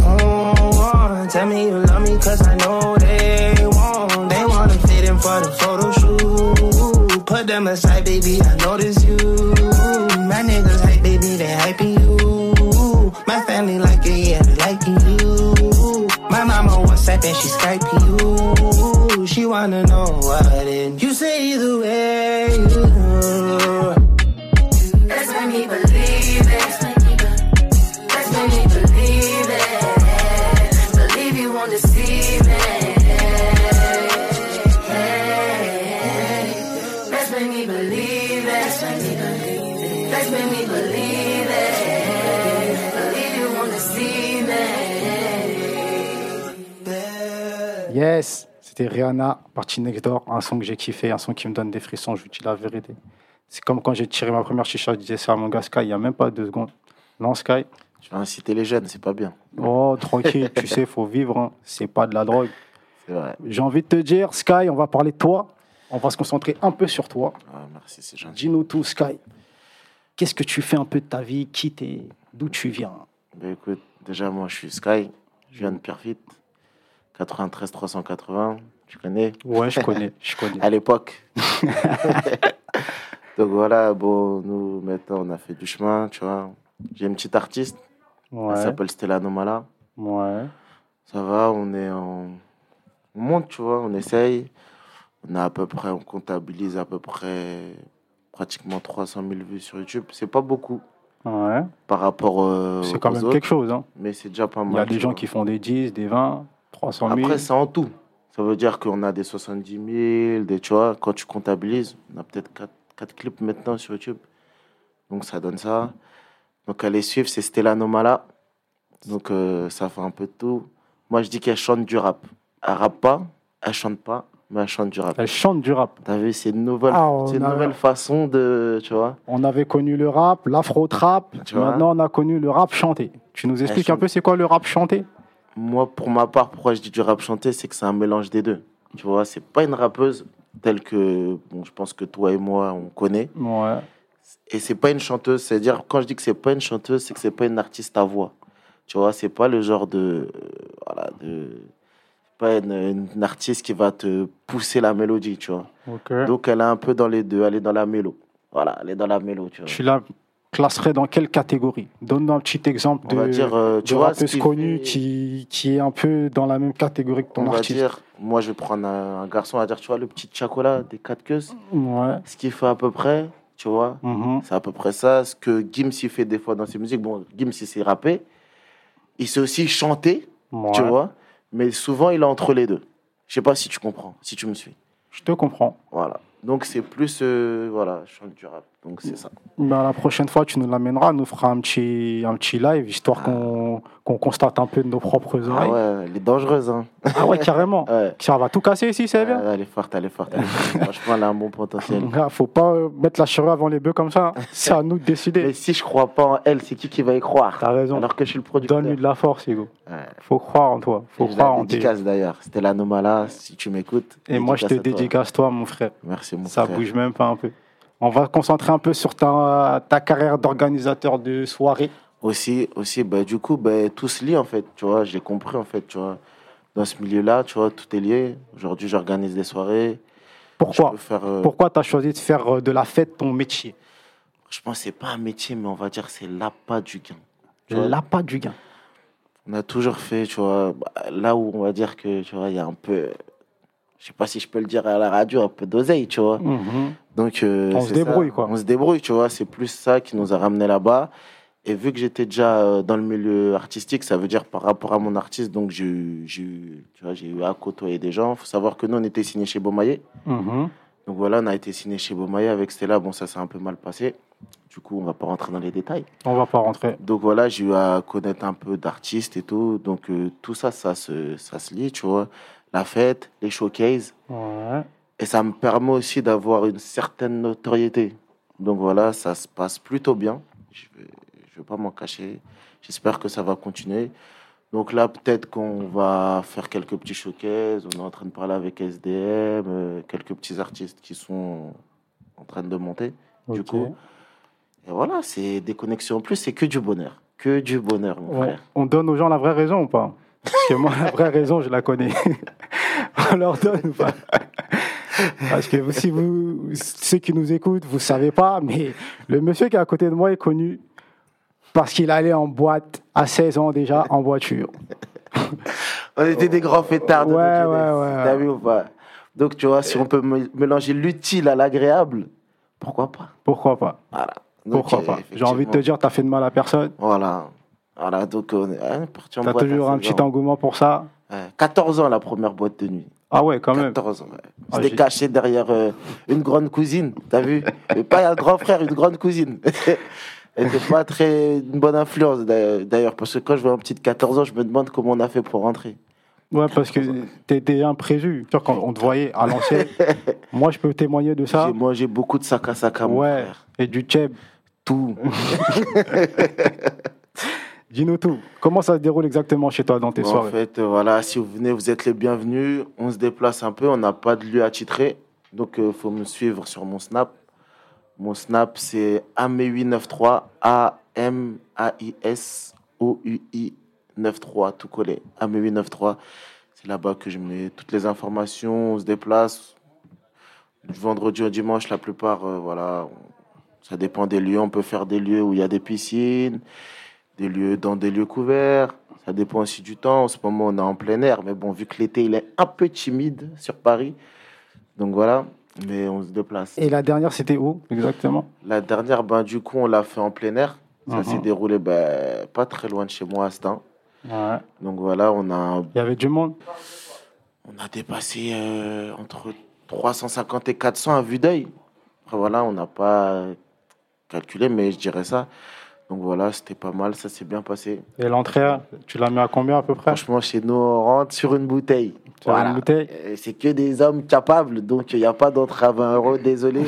[SPEAKER 3] Oh, tell me you love me cause I know they won't. They wanna fit in for the photo shoot put them aside, baby. I notice you. My niggas hype, baby, they hyping you. My family
[SPEAKER 14] like it, yeah, they liking you.
[SPEAKER 13] My mama WhatsApp and she Skyping you. She wanna know what it. You say either way. You know.
[SPEAKER 1] Yes, c'était Rihanna, partie Next Door, un son que j'ai kiffé, un son qui me donne des frissons, je vous dis la vérité. C'est comme quand j'ai tiré ma première chicha, je disais ça à mon gars Sky, il n'y a même pas deux secondes. Non, Sky?
[SPEAKER 2] Tu vas inciter les jeunes, c'est pas bien.
[SPEAKER 1] Oh, tranquille, tu sais, faut vivre, hein. c'est pas de la drogue.
[SPEAKER 2] C'est vrai.
[SPEAKER 1] J'ai envie de te dire, Sky, on va parler de toi, on va se concentrer un peu sur toi.
[SPEAKER 2] Ah, merci, c'est gentil.
[SPEAKER 1] Dis-nous tout, Sky. Qu'est-ce que tu fais un peu de ta vie? Qui t'es? D'où tu viens?
[SPEAKER 2] Ben écoute, déjà moi je suis Sky, je viens de Pierrefitte, 93 380, tu connais?
[SPEAKER 1] Ouais, je connais, [laughs] je connais.
[SPEAKER 2] À l'époque. [laughs] Donc voilà, bon, nous maintenant on a fait du chemin, tu vois. J'ai une petite artiste,
[SPEAKER 1] Ouais.
[SPEAKER 2] elle s'appelle Stella Nomala.
[SPEAKER 1] Ouais.
[SPEAKER 2] Ça va, on est en. On monte, tu vois, on essaye. On a à peu près, on comptabilise à peu près pratiquement 300 000 vues sur YouTube. C'est pas beaucoup
[SPEAKER 1] Ouais.
[SPEAKER 2] par rapport euh,
[SPEAKER 1] C'est quand
[SPEAKER 2] aux
[SPEAKER 1] même
[SPEAKER 2] autres,
[SPEAKER 1] quelque chose. Hein.
[SPEAKER 2] Mais c'est déjà pas mal.
[SPEAKER 1] Il y a des gens
[SPEAKER 2] vois.
[SPEAKER 1] qui font des 10, des 20, 300 000.
[SPEAKER 2] Après, c'est en tout. Ça veut dire qu'on a des 70 000, des, tu vois, quand tu comptabilises, on a peut-être 4, clips maintenant sur YouTube. Donc ça donne ça. Donc allez suivre, c'est Stella Nomala. Donc euh, ça fait un peu de tout. Moi je dis qu'elle chante du rap. Elle rappe pas, elle chante pas, mais elle chante du rap.
[SPEAKER 1] Elle chante du rap.
[SPEAKER 2] T'as vu, c'est une nouvelle,
[SPEAKER 1] Ah,
[SPEAKER 2] une
[SPEAKER 1] a-
[SPEAKER 2] nouvelle façon de, tu vois.
[SPEAKER 1] On avait connu le rap, l'afro-trap.
[SPEAKER 2] Tu vois
[SPEAKER 1] Maintenant, on a connu le rap chanté. Tu nous expliques un peu c'est quoi le rap chanté?
[SPEAKER 2] Moi, pour ma part, pourquoi je dis du rap chanté, c'est que c'est un mélange des deux. Tu vois, c'est pas une rappeuse telle que, bon, je pense que toi et moi, on connaît.
[SPEAKER 1] Ouais.
[SPEAKER 2] Et c'est pas une chanteuse, c'est-à-dire, quand je dis que c'est pas une chanteuse, c'est que c'est pas une artiste à voix. Tu vois, c'est pas le genre de. euh, voilà, de. Pas une, une artiste qui va te pousser la mélodie, tu vois. Donc, elle est un peu dans les deux, elle est dans la mélo. Voilà, elle est dans la mélo, tu vois.
[SPEAKER 1] Tu la classerais dans quelle catégorie? Donne-nous un petit exemple
[SPEAKER 2] On
[SPEAKER 1] de,
[SPEAKER 2] va dire, euh, tu
[SPEAKER 1] de
[SPEAKER 2] vois,
[SPEAKER 1] rappeuse
[SPEAKER 2] qui
[SPEAKER 1] connue
[SPEAKER 2] fait-
[SPEAKER 1] qui, qui est un peu dans la même catégorie que ton
[SPEAKER 2] On va
[SPEAKER 1] artiste.
[SPEAKER 2] dire, moi, je vais prendre un, un garçon, on va dire, tu vois, le petit chocolat des quatre queues.
[SPEAKER 1] Ouais.
[SPEAKER 2] Ce qu'il fait à peu près, tu vois,
[SPEAKER 1] Mhm.
[SPEAKER 2] c'est à peu près ça. Ce que Gims il fait des fois dans ses musiques. Bon, Gims il sait rapper. Il sait aussi chanter,
[SPEAKER 1] Ouais.
[SPEAKER 2] tu vois. Mais souvent, il est entre les deux. Je sais pas si tu comprends, si tu me suis.
[SPEAKER 1] Je te comprends.
[SPEAKER 2] Voilà. Donc, c'est plus, euh, voilà, je chante du rap. Donc, c'est ça.
[SPEAKER 1] Ben, la prochaine fois, tu nous l'amèneras, nous fera un petit, un petit live, histoire qu'on qu'on constate un peu de nos propres
[SPEAKER 2] Ah
[SPEAKER 1] oreilles.
[SPEAKER 2] ouais, elle est dangereuse, hein.
[SPEAKER 1] Ah ouais, carrément. [laughs]
[SPEAKER 2] Ouais.
[SPEAKER 1] Ça va tout casser ici, c'est bien.
[SPEAKER 2] Ah, elle est forte, elle est forte. Elle est forte. [laughs] Franchement, elle a un bon potentiel.
[SPEAKER 1] Ah, faut pas euh, mettre la charrue avant les bœufs comme ça. [laughs] C'est à nous de décider.
[SPEAKER 2] Mais si je crois pas en elle, c'est qui qui va y croire?
[SPEAKER 1] T'as raison.
[SPEAKER 2] Alors que je suis le producteur.
[SPEAKER 1] Donne-lui de la force, Hugo.
[SPEAKER 2] Ouais.
[SPEAKER 1] Faut croire en toi. Faut
[SPEAKER 2] Et
[SPEAKER 1] croire en
[SPEAKER 2] dédicace d'ailleurs. C'était l'Anomala, si tu m'écoutes.
[SPEAKER 1] Et moi, je te
[SPEAKER 2] dédicace toi.
[SPEAKER 1] mon frère.
[SPEAKER 2] Merci, mon
[SPEAKER 1] Ça
[SPEAKER 2] frère.
[SPEAKER 1] bouge même pas un peu. On va concentrer un peu sur ta, ta carrière d'organisateur de soirée.
[SPEAKER 2] Aussi, aussi bah, du coup, bah, tout se lie en fait, tu vois, j'ai compris en fait, tu vois. Dans ce milieu-là, tu vois, tout est lié. Aujourd'hui, j'organise des soirées.
[SPEAKER 1] Pourquoi?
[SPEAKER 2] Faire, euh,
[SPEAKER 1] Pourquoi tu as choisi de faire euh, de la fête ton métier?
[SPEAKER 2] Je pense que c'est pas un métier, mais on va dire que c'est l'appât du gain.
[SPEAKER 1] L'appât du gain.
[SPEAKER 2] On a toujours fait, tu vois, bah, là où on va dire que, tu vois, il y a un peu, je sais pas si je peux le dire à la radio, un peu d'oseille, tu vois.
[SPEAKER 1] Mhm.
[SPEAKER 2] Donc, euh,
[SPEAKER 1] On se débrouille,
[SPEAKER 2] ça.
[SPEAKER 1] quoi.
[SPEAKER 2] On se débrouille, tu vois. C'est plus ça qui nous a ramené là-bas. Et vu que j'étais déjà euh, dans le milieu artistique, ça veut dire par rapport à mon artiste, donc j'ai eu, eu, à côtoyer des gens. Il faut savoir que nous, on était signé chez Beaumaillé.
[SPEAKER 1] Mhm.
[SPEAKER 2] Donc voilà, on a été signé chez Beaumaillé avec Stella. Bon, ça s'est un peu mal passé. Du coup, on va pas rentrer dans les détails.
[SPEAKER 1] On va pas rentrer.
[SPEAKER 2] Donc voilà, j'ai eu à connaître un peu d'artistes et tout. Donc euh, tout ça, ça se, ça se lie, tu vois. La fête, les showcases.
[SPEAKER 1] Ouais.
[SPEAKER 2] Et ça me permet aussi d'avoir une certaine notoriété. Donc voilà, ça se passe plutôt bien. Je ne vais, pas m'en cacher. J'espère que ça va continuer. Donc là, peut-être qu'on va faire quelques petits showcases. On est en train de parler avec SDM, euh, quelques petits artistes qui sont en train de monter. Du coup, et voilà, c'est des connexions. En plus, c'est que du bonheur. Que du bonheur, mon frère.
[SPEAKER 1] On donne aux gens la vraie raison ou pas? Parce que moi, la vraie raison, je la connais. [laughs] On leur donne ou pas? Parce que si vous, ceux qui nous écoutent, vous savez pas, mais le monsieur qui est à côté de moi est connu parce qu'il allait en boîte à 16 ans déjà en voiture.
[SPEAKER 2] On était des grands fêtards de
[SPEAKER 1] Ouais,
[SPEAKER 2] notre
[SPEAKER 1] ouais, ouais,
[SPEAKER 2] T'as vu ou pas? Donc, tu vois, si on peut mélanger l'utile à l'agréable, pourquoi pas?
[SPEAKER 1] Pourquoi pas?
[SPEAKER 2] Voilà. Donc,
[SPEAKER 1] Pourquoi pas? J'ai envie de te dire, t'as fait de mal à personne.
[SPEAKER 2] Voilà. Voilà, donc on est hein, parti en
[SPEAKER 1] T'as toujours un
[SPEAKER 2] 16
[SPEAKER 1] petit engouement pour ça?
[SPEAKER 2] Ouais, 14 ans la première boîte de nuit.
[SPEAKER 1] Ah ouais, quand même.
[SPEAKER 2] 14 ans, ouais.
[SPEAKER 1] Ah,
[SPEAKER 2] J'étais
[SPEAKER 1] j'ai-
[SPEAKER 2] caché derrière euh, une grande cousine, t'as vu Mais Pas un grand frère, une grande cousine. [laughs] Elle n'était pas très une bonne influence d'a- d'ailleurs, parce que quand je vois un petit de 14 ans, je me demande comment on a fait pour rentrer.
[SPEAKER 1] Ouais, parce que t'étais imprévu. Tu vois, quand on te voyait à l'ancienne, [laughs] moi, je peux témoigner de ça.
[SPEAKER 2] J'ai mangé beaucoup de sac à sac à
[SPEAKER 1] Ouais,
[SPEAKER 2] frère.
[SPEAKER 1] et du tchèb.
[SPEAKER 2] Tout. [laughs]
[SPEAKER 1] Dis-nous tout. Comment ça se déroule exactement chez toi dans tes
[SPEAKER 2] Bon, en
[SPEAKER 1] soirées?
[SPEAKER 2] fait, euh, voilà, si vous venez, vous êtes les bienvenus. On se déplace un peu, on n'a pas de lieu à titrer. Donc, il faut me suivre sur mon Snap. Mon Snap, c'est AMEI93, A-M-A-I-S-O-U-I 93, tout collé. AMEI93. C'est là-bas que je mets toutes les informations, on se déplace. Du vendredi au dimanche, la plupart, euh, voilà, ça dépend des lieux. On peut faire des lieux où il y a des piscines, des lieux dans des lieux couverts. Ça dépend aussi du temps. En ce moment, on est en plein air. Mais bon, vu que l'été, il est un peu timide sur Paris. Donc voilà, mais on se déplace.
[SPEAKER 1] Et la dernière, c'était où exactement
[SPEAKER 2] La dernière, ben, du coup, on l'a fait en plein air. Ça
[SPEAKER 1] Mhm.
[SPEAKER 2] s'est déroulé ben, pas très loin de chez moi à Stein.
[SPEAKER 1] Ouais.
[SPEAKER 2] Donc voilà, on a,
[SPEAKER 1] Il y avait du monde
[SPEAKER 2] on a dépassé euh, entre 350 et 400 à vue d'œil. Après voilà, on n'a pas calculé, mais je dirais ça. Donc voilà, c'était pas mal, ça s'est bien passé.
[SPEAKER 1] Et l'entrée, tu l'as mis à combien à peu près?
[SPEAKER 2] Franchement, chez nous, on rentre sur une bouteille.
[SPEAKER 1] Sur une bouteille?
[SPEAKER 2] C'est que des hommes capables, donc il n'y a pas d'entrée à 20 euros, désolé. [laughs]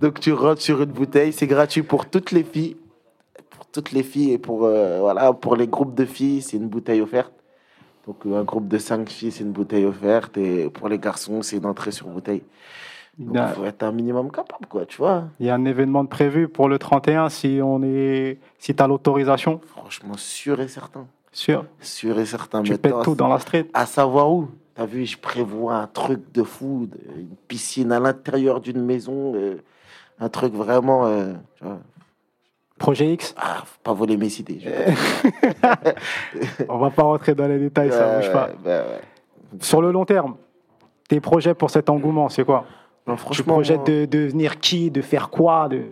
[SPEAKER 2] donc tu rentres sur une bouteille, c'est gratuit pour toutes les filles. Pour toutes les filles et pour, euh, voilà, pour les groupes de filles, c'est une bouteille offerte. Donc euh, un groupe de 5 filles, c'est une bouteille offerte. Et pour les garçons, c'est une entrée sur bouteille. Il faut être un minimum capable, quoi, tu vois.
[SPEAKER 1] Il y a un événement de prévu pour le 31 si on est si tu as l'autorisation
[SPEAKER 2] Franchement, sûr et certain.
[SPEAKER 1] Sûr.
[SPEAKER 2] Sûr et certain.
[SPEAKER 1] Tu pètes tout dans la street.
[SPEAKER 2] À savoir où T'as vu, je prévois un truc de fou, une piscine à l'intérieur d'une maison, euh, un truc vraiment. euh, tu vois.
[SPEAKER 1] Projet X
[SPEAKER 2] Ah, faut pas voler mes idées. [laughs]
[SPEAKER 1] On va pas rentrer dans les détails, ça
[SPEAKER 2] Ouais,
[SPEAKER 1] bouge pas.
[SPEAKER 2] ouais.
[SPEAKER 1] Sur le long terme, tes projets pour cet engouement, c'est quoi?
[SPEAKER 2] Non,
[SPEAKER 1] Tu projettes de, de devenir qui De faire quoi de,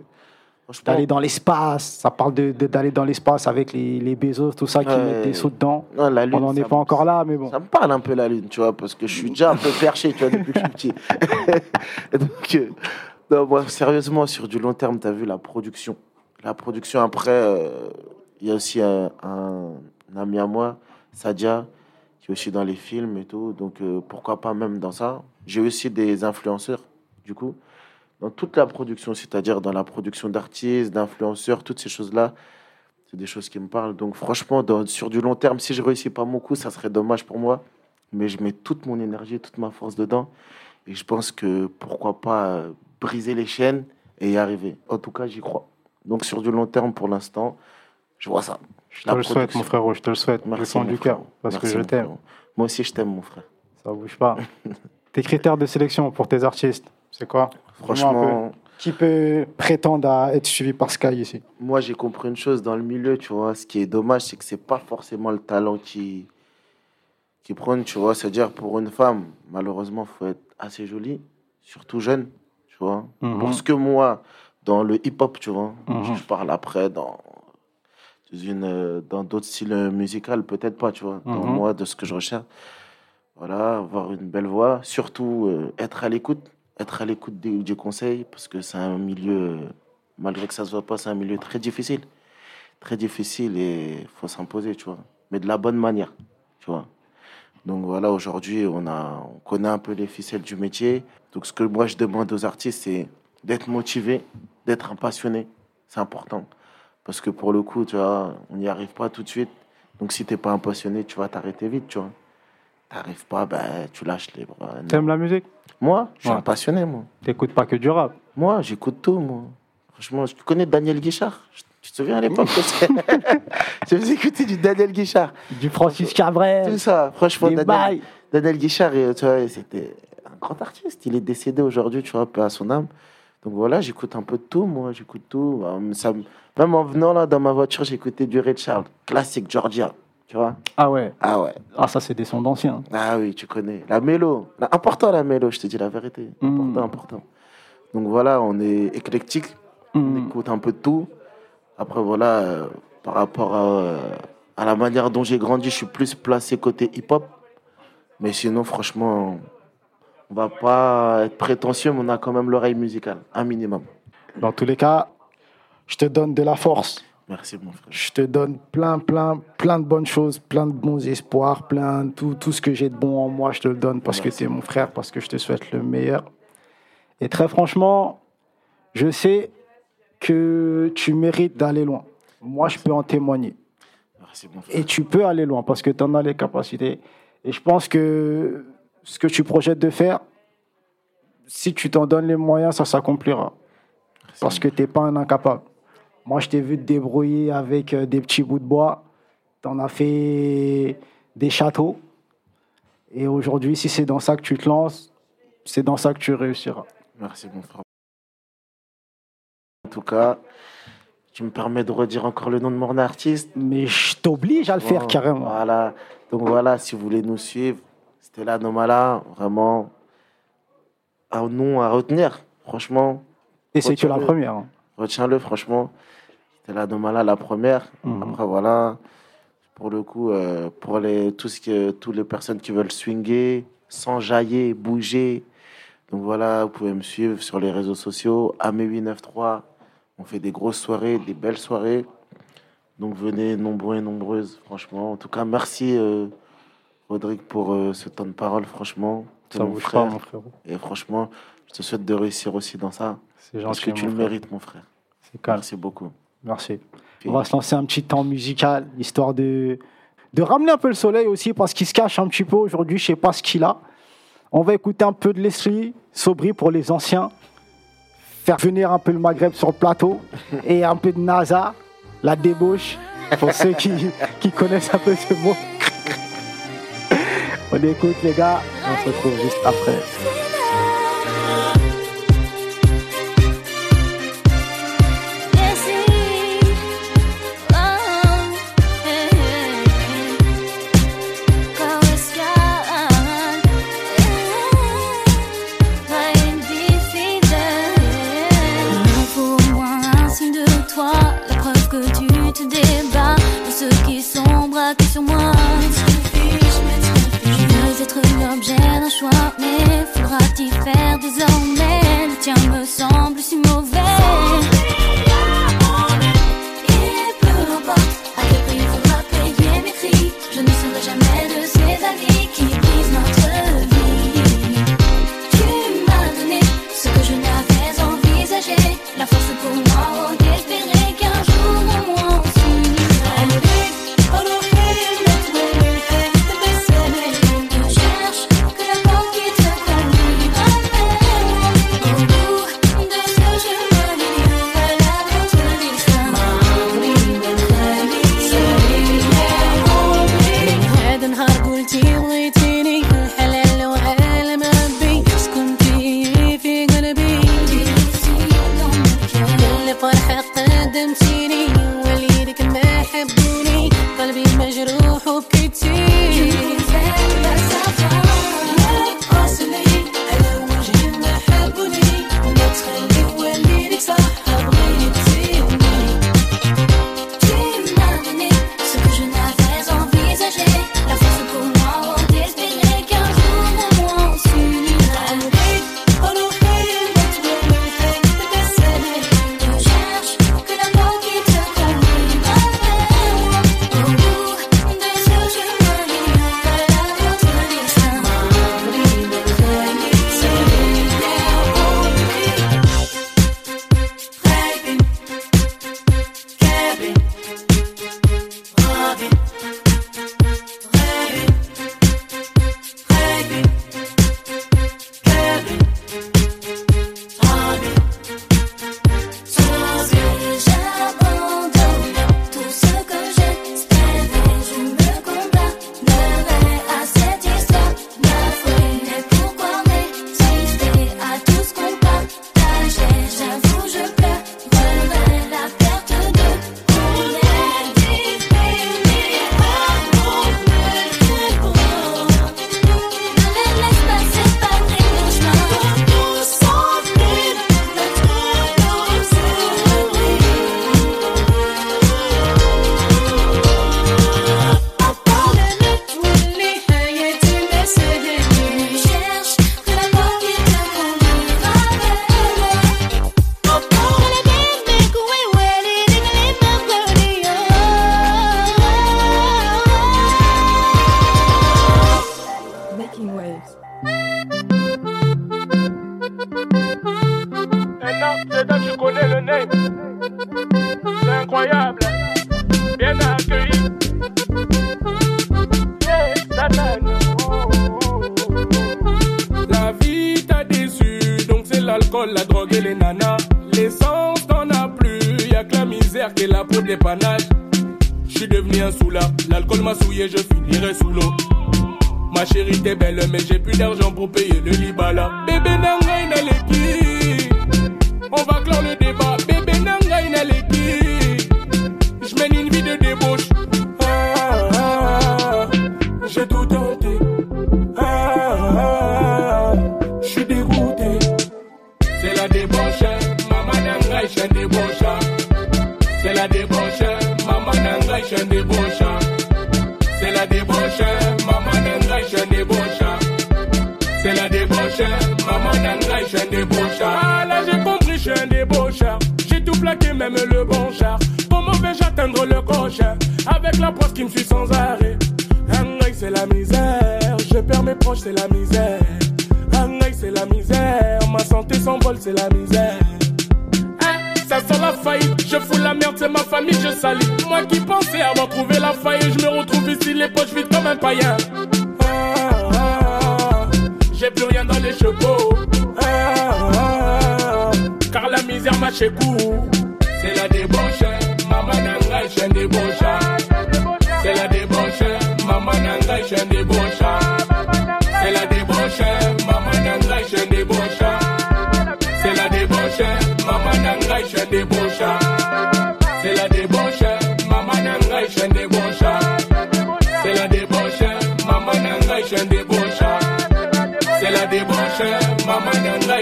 [SPEAKER 1] D'aller dans l'espace Ça parle de- de- d'aller dans l'espace avec les, les Bezos, tout ça, qui
[SPEAKER 2] Ouais.
[SPEAKER 1] mettent des sauts dedans.
[SPEAKER 2] non, la lune,
[SPEAKER 1] On n'en est pas
[SPEAKER 2] me-
[SPEAKER 1] encore là, mais bon.
[SPEAKER 2] Ça me parle un peu la lune, tu vois, parce que je suis déjà un peu perché, tu vois, depuis que je suis petit. [laughs] Donc, euh, non, moi, sérieusement, sur du long terme, tu as vu la production. La production, après, euh, il y a aussi un, un ami à moi, Sadia, qui est aussi dans les films et tout. Donc, euh, pourquoi pas même dans ça J'ai aussi des influenceurs, du coup, dans toute la production, c'est-à-dire dans la production d'artistes, d'influenceurs, toutes ces choses-là. C'est des choses qui me parlent. Donc, franchement, dans- sur du long terme, si je réussis pas mon coup, ça serait dommage pour moi. Mais je mets toute mon énergie, toute ma force dedans. Et je pense que pourquoi pas briser les chaînes et y arriver. En tout cas, j'y crois. Donc, sur du long terme, pour l'instant, je vois ça.
[SPEAKER 1] Je te le souhaite, mon frérot, je te le souhaite.
[SPEAKER 2] Merci, mon
[SPEAKER 1] du
[SPEAKER 2] frère.
[SPEAKER 1] cœur, parce
[SPEAKER 2] Merci,
[SPEAKER 1] que je t'aime.
[SPEAKER 2] frère. Moi aussi, je t'aime, mon frère.
[SPEAKER 1] Ça bouge pas. [laughs] tes critères de sélection pour tes artistes, c'est quoi?
[SPEAKER 2] Franchement.
[SPEAKER 1] Qui peut prétendre à être suivi par Sky ici?
[SPEAKER 2] moi, j'ai compris une chose dans le milieu, tu vois. Ce qui est dommage, c'est que c'est pas forcément le talent qui, qui prône, tu vois. C'est-à-dire, pour une femme, malheureusement, faut être assez jolie, surtout jeune, tu vois.
[SPEAKER 1] Mhm.
[SPEAKER 2] Parce que moi, dans le hip-hop, tu vois,
[SPEAKER 1] Mhm.
[SPEAKER 2] je parle après dans une dans d'autres styles musicaux, peut-être pas, tu vois. Dans
[SPEAKER 1] Mhm.
[SPEAKER 2] moi, de ce que je recherche. Voilà, avoir une belle voix, surtout euh, être à l'écoute, être à l'écoute du, conseil, parce que c'est un milieu, malgré que ça se voit pas, c'est un milieu très difficile. Très difficile et faut s'imposer, tu vois. Mais de la bonne manière, tu vois. Donc voilà, aujourd'hui, on, a, on connaît un peu les ficelles du métier. Donc ce que moi je demande aux artistes, c'est d'être motivé, d'être un passionné. C'est important. Parce que pour le coup, tu vois, on n'y arrive pas tout de suite. Donc si t'es pas un passionné, tu vas t'arrêter vite, tu vois. T'arrives pas, ben, tu lâches les bras. Non.
[SPEAKER 1] T'aimes la musique?
[SPEAKER 2] Moi, je suis
[SPEAKER 1] Ouais.
[SPEAKER 2] un passionné, moi.
[SPEAKER 1] T'écoutes pas que du rap?
[SPEAKER 2] Moi, j'écoute tout, moi. Franchement, tu connais Daniel Guichard? Tu te souviens à l'époque Je [laughs] faisais écouter du Daniel Guichard.
[SPEAKER 1] Du Francis Cabrel.
[SPEAKER 2] Tout ça, franchement, Daniel,
[SPEAKER 1] bails.
[SPEAKER 2] Daniel Guichard, euh, tu vois, c'était un grand artiste. Il est décédé aujourd'hui, tu vois, peu à son âme. Donc voilà, j'écoute un peu de tout, moi, j'écoute tout. Euh, Ça, même en venant là dans ma voiture, j'écoutais du Ray Charles, classique Georgia. Tu vois
[SPEAKER 1] Ah ouais.
[SPEAKER 2] Ah ouais.
[SPEAKER 1] Ah, ça, c'est des sons d'anciens.
[SPEAKER 2] Ah oui, tu connais. La mélo. La- Important la mélo, je te dis la vérité.
[SPEAKER 1] Mm.
[SPEAKER 2] Important, important. Donc voilà, on est éclectique. On écoute un peu de tout. Après, voilà, euh, par rapport à, euh, à la manière dont j'ai grandi, je suis plus placé côté hip-hop. Mais sinon, franchement, on va pas être prétentieux, mais on a quand même l'oreille musicale, un minimum.
[SPEAKER 1] Dans tous les cas, je te donne de la force.
[SPEAKER 2] Merci, mon frère.
[SPEAKER 1] Je te donne plein, plein, plein de bonnes choses, plein de bons espoirs, plein de tout, tout ce que j'ai de bon en moi, je te le donne parce que tu es mon frère, parce que je te souhaite le meilleur. Et très franchement, je sais que tu mérites d'aller loin. Moi, je peux en témoigner.
[SPEAKER 2] Merci, mon frère.
[SPEAKER 1] Et tu peux aller loin parce que tu en as les capacités. Et je pense que ce que tu projettes de faire, si tu t'en donnes les moyens, ça s'accomplira. Parce que tu n'es pas un incapable. Moi, je t'ai vu te débrouiller avec euh, des petits bouts de bois. Tu en as fait des châteaux. Et aujourd'hui, si c'est dans ça que tu te lances, c'est dans ça que tu réussiras.
[SPEAKER 2] Merci, mon frère. En tout cas, tu me permets de redire encore le nom de mon artiste
[SPEAKER 1] Mais je t'oblige à le faire
[SPEAKER 2] Bon,
[SPEAKER 1] carrément.
[SPEAKER 2] Voilà. Donc voilà, si vous voulez nous suivre, c'était là Nomala, vraiment un nom à retenir, franchement.
[SPEAKER 1] Et c'est que la première. hein.
[SPEAKER 2] Retiens-le, franchement. C'était la Nomala la première.
[SPEAKER 1] Mhm.
[SPEAKER 2] Après voilà, pour le coup, euh, pour les tout ce que toutes les personnes qui veulent swinguer, s'enjailler, bouger. Donc voilà, vous pouvez me suivre sur les réseaux sociaux, Amé893. On fait des grosses soirées, des belles soirées. Donc venez nombreux et nombreuses, franchement. En tout cas, merci euh, Rodrigue pour euh, ce temps de parole, franchement.
[SPEAKER 1] Ça vous
[SPEAKER 2] frère.
[SPEAKER 1] fera, mon frérot.
[SPEAKER 2] Et franchement, je te souhaite de réussir aussi dans ça.
[SPEAKER 1] C'est
[SPEAKER 2] Parce que tu le mérites, mon frère.
[SPEAKER 1] Calme.
[SPEAKER 2] Merci beaucoup.
[SPEAKER 1] Merci.
[SPEAKER 2] Puis-
[SPEAKER 1] On va se lancer un petit temps musical, histoire de, de ramener un peu le soleil aussi, parce qu'il se cache un petit peu aujourd'hui, je sais pas ce qu'il a. On va écouter un peu de Leslie, Sobri pour les anciens, faire venir un peu le Maghreb sur le plateau, [laughs] et un peu de NASA, la débauche, pour ceux qui, qui connaissent un peu ce mot. [laughs] On écoute les gars, on se retrouve juste après.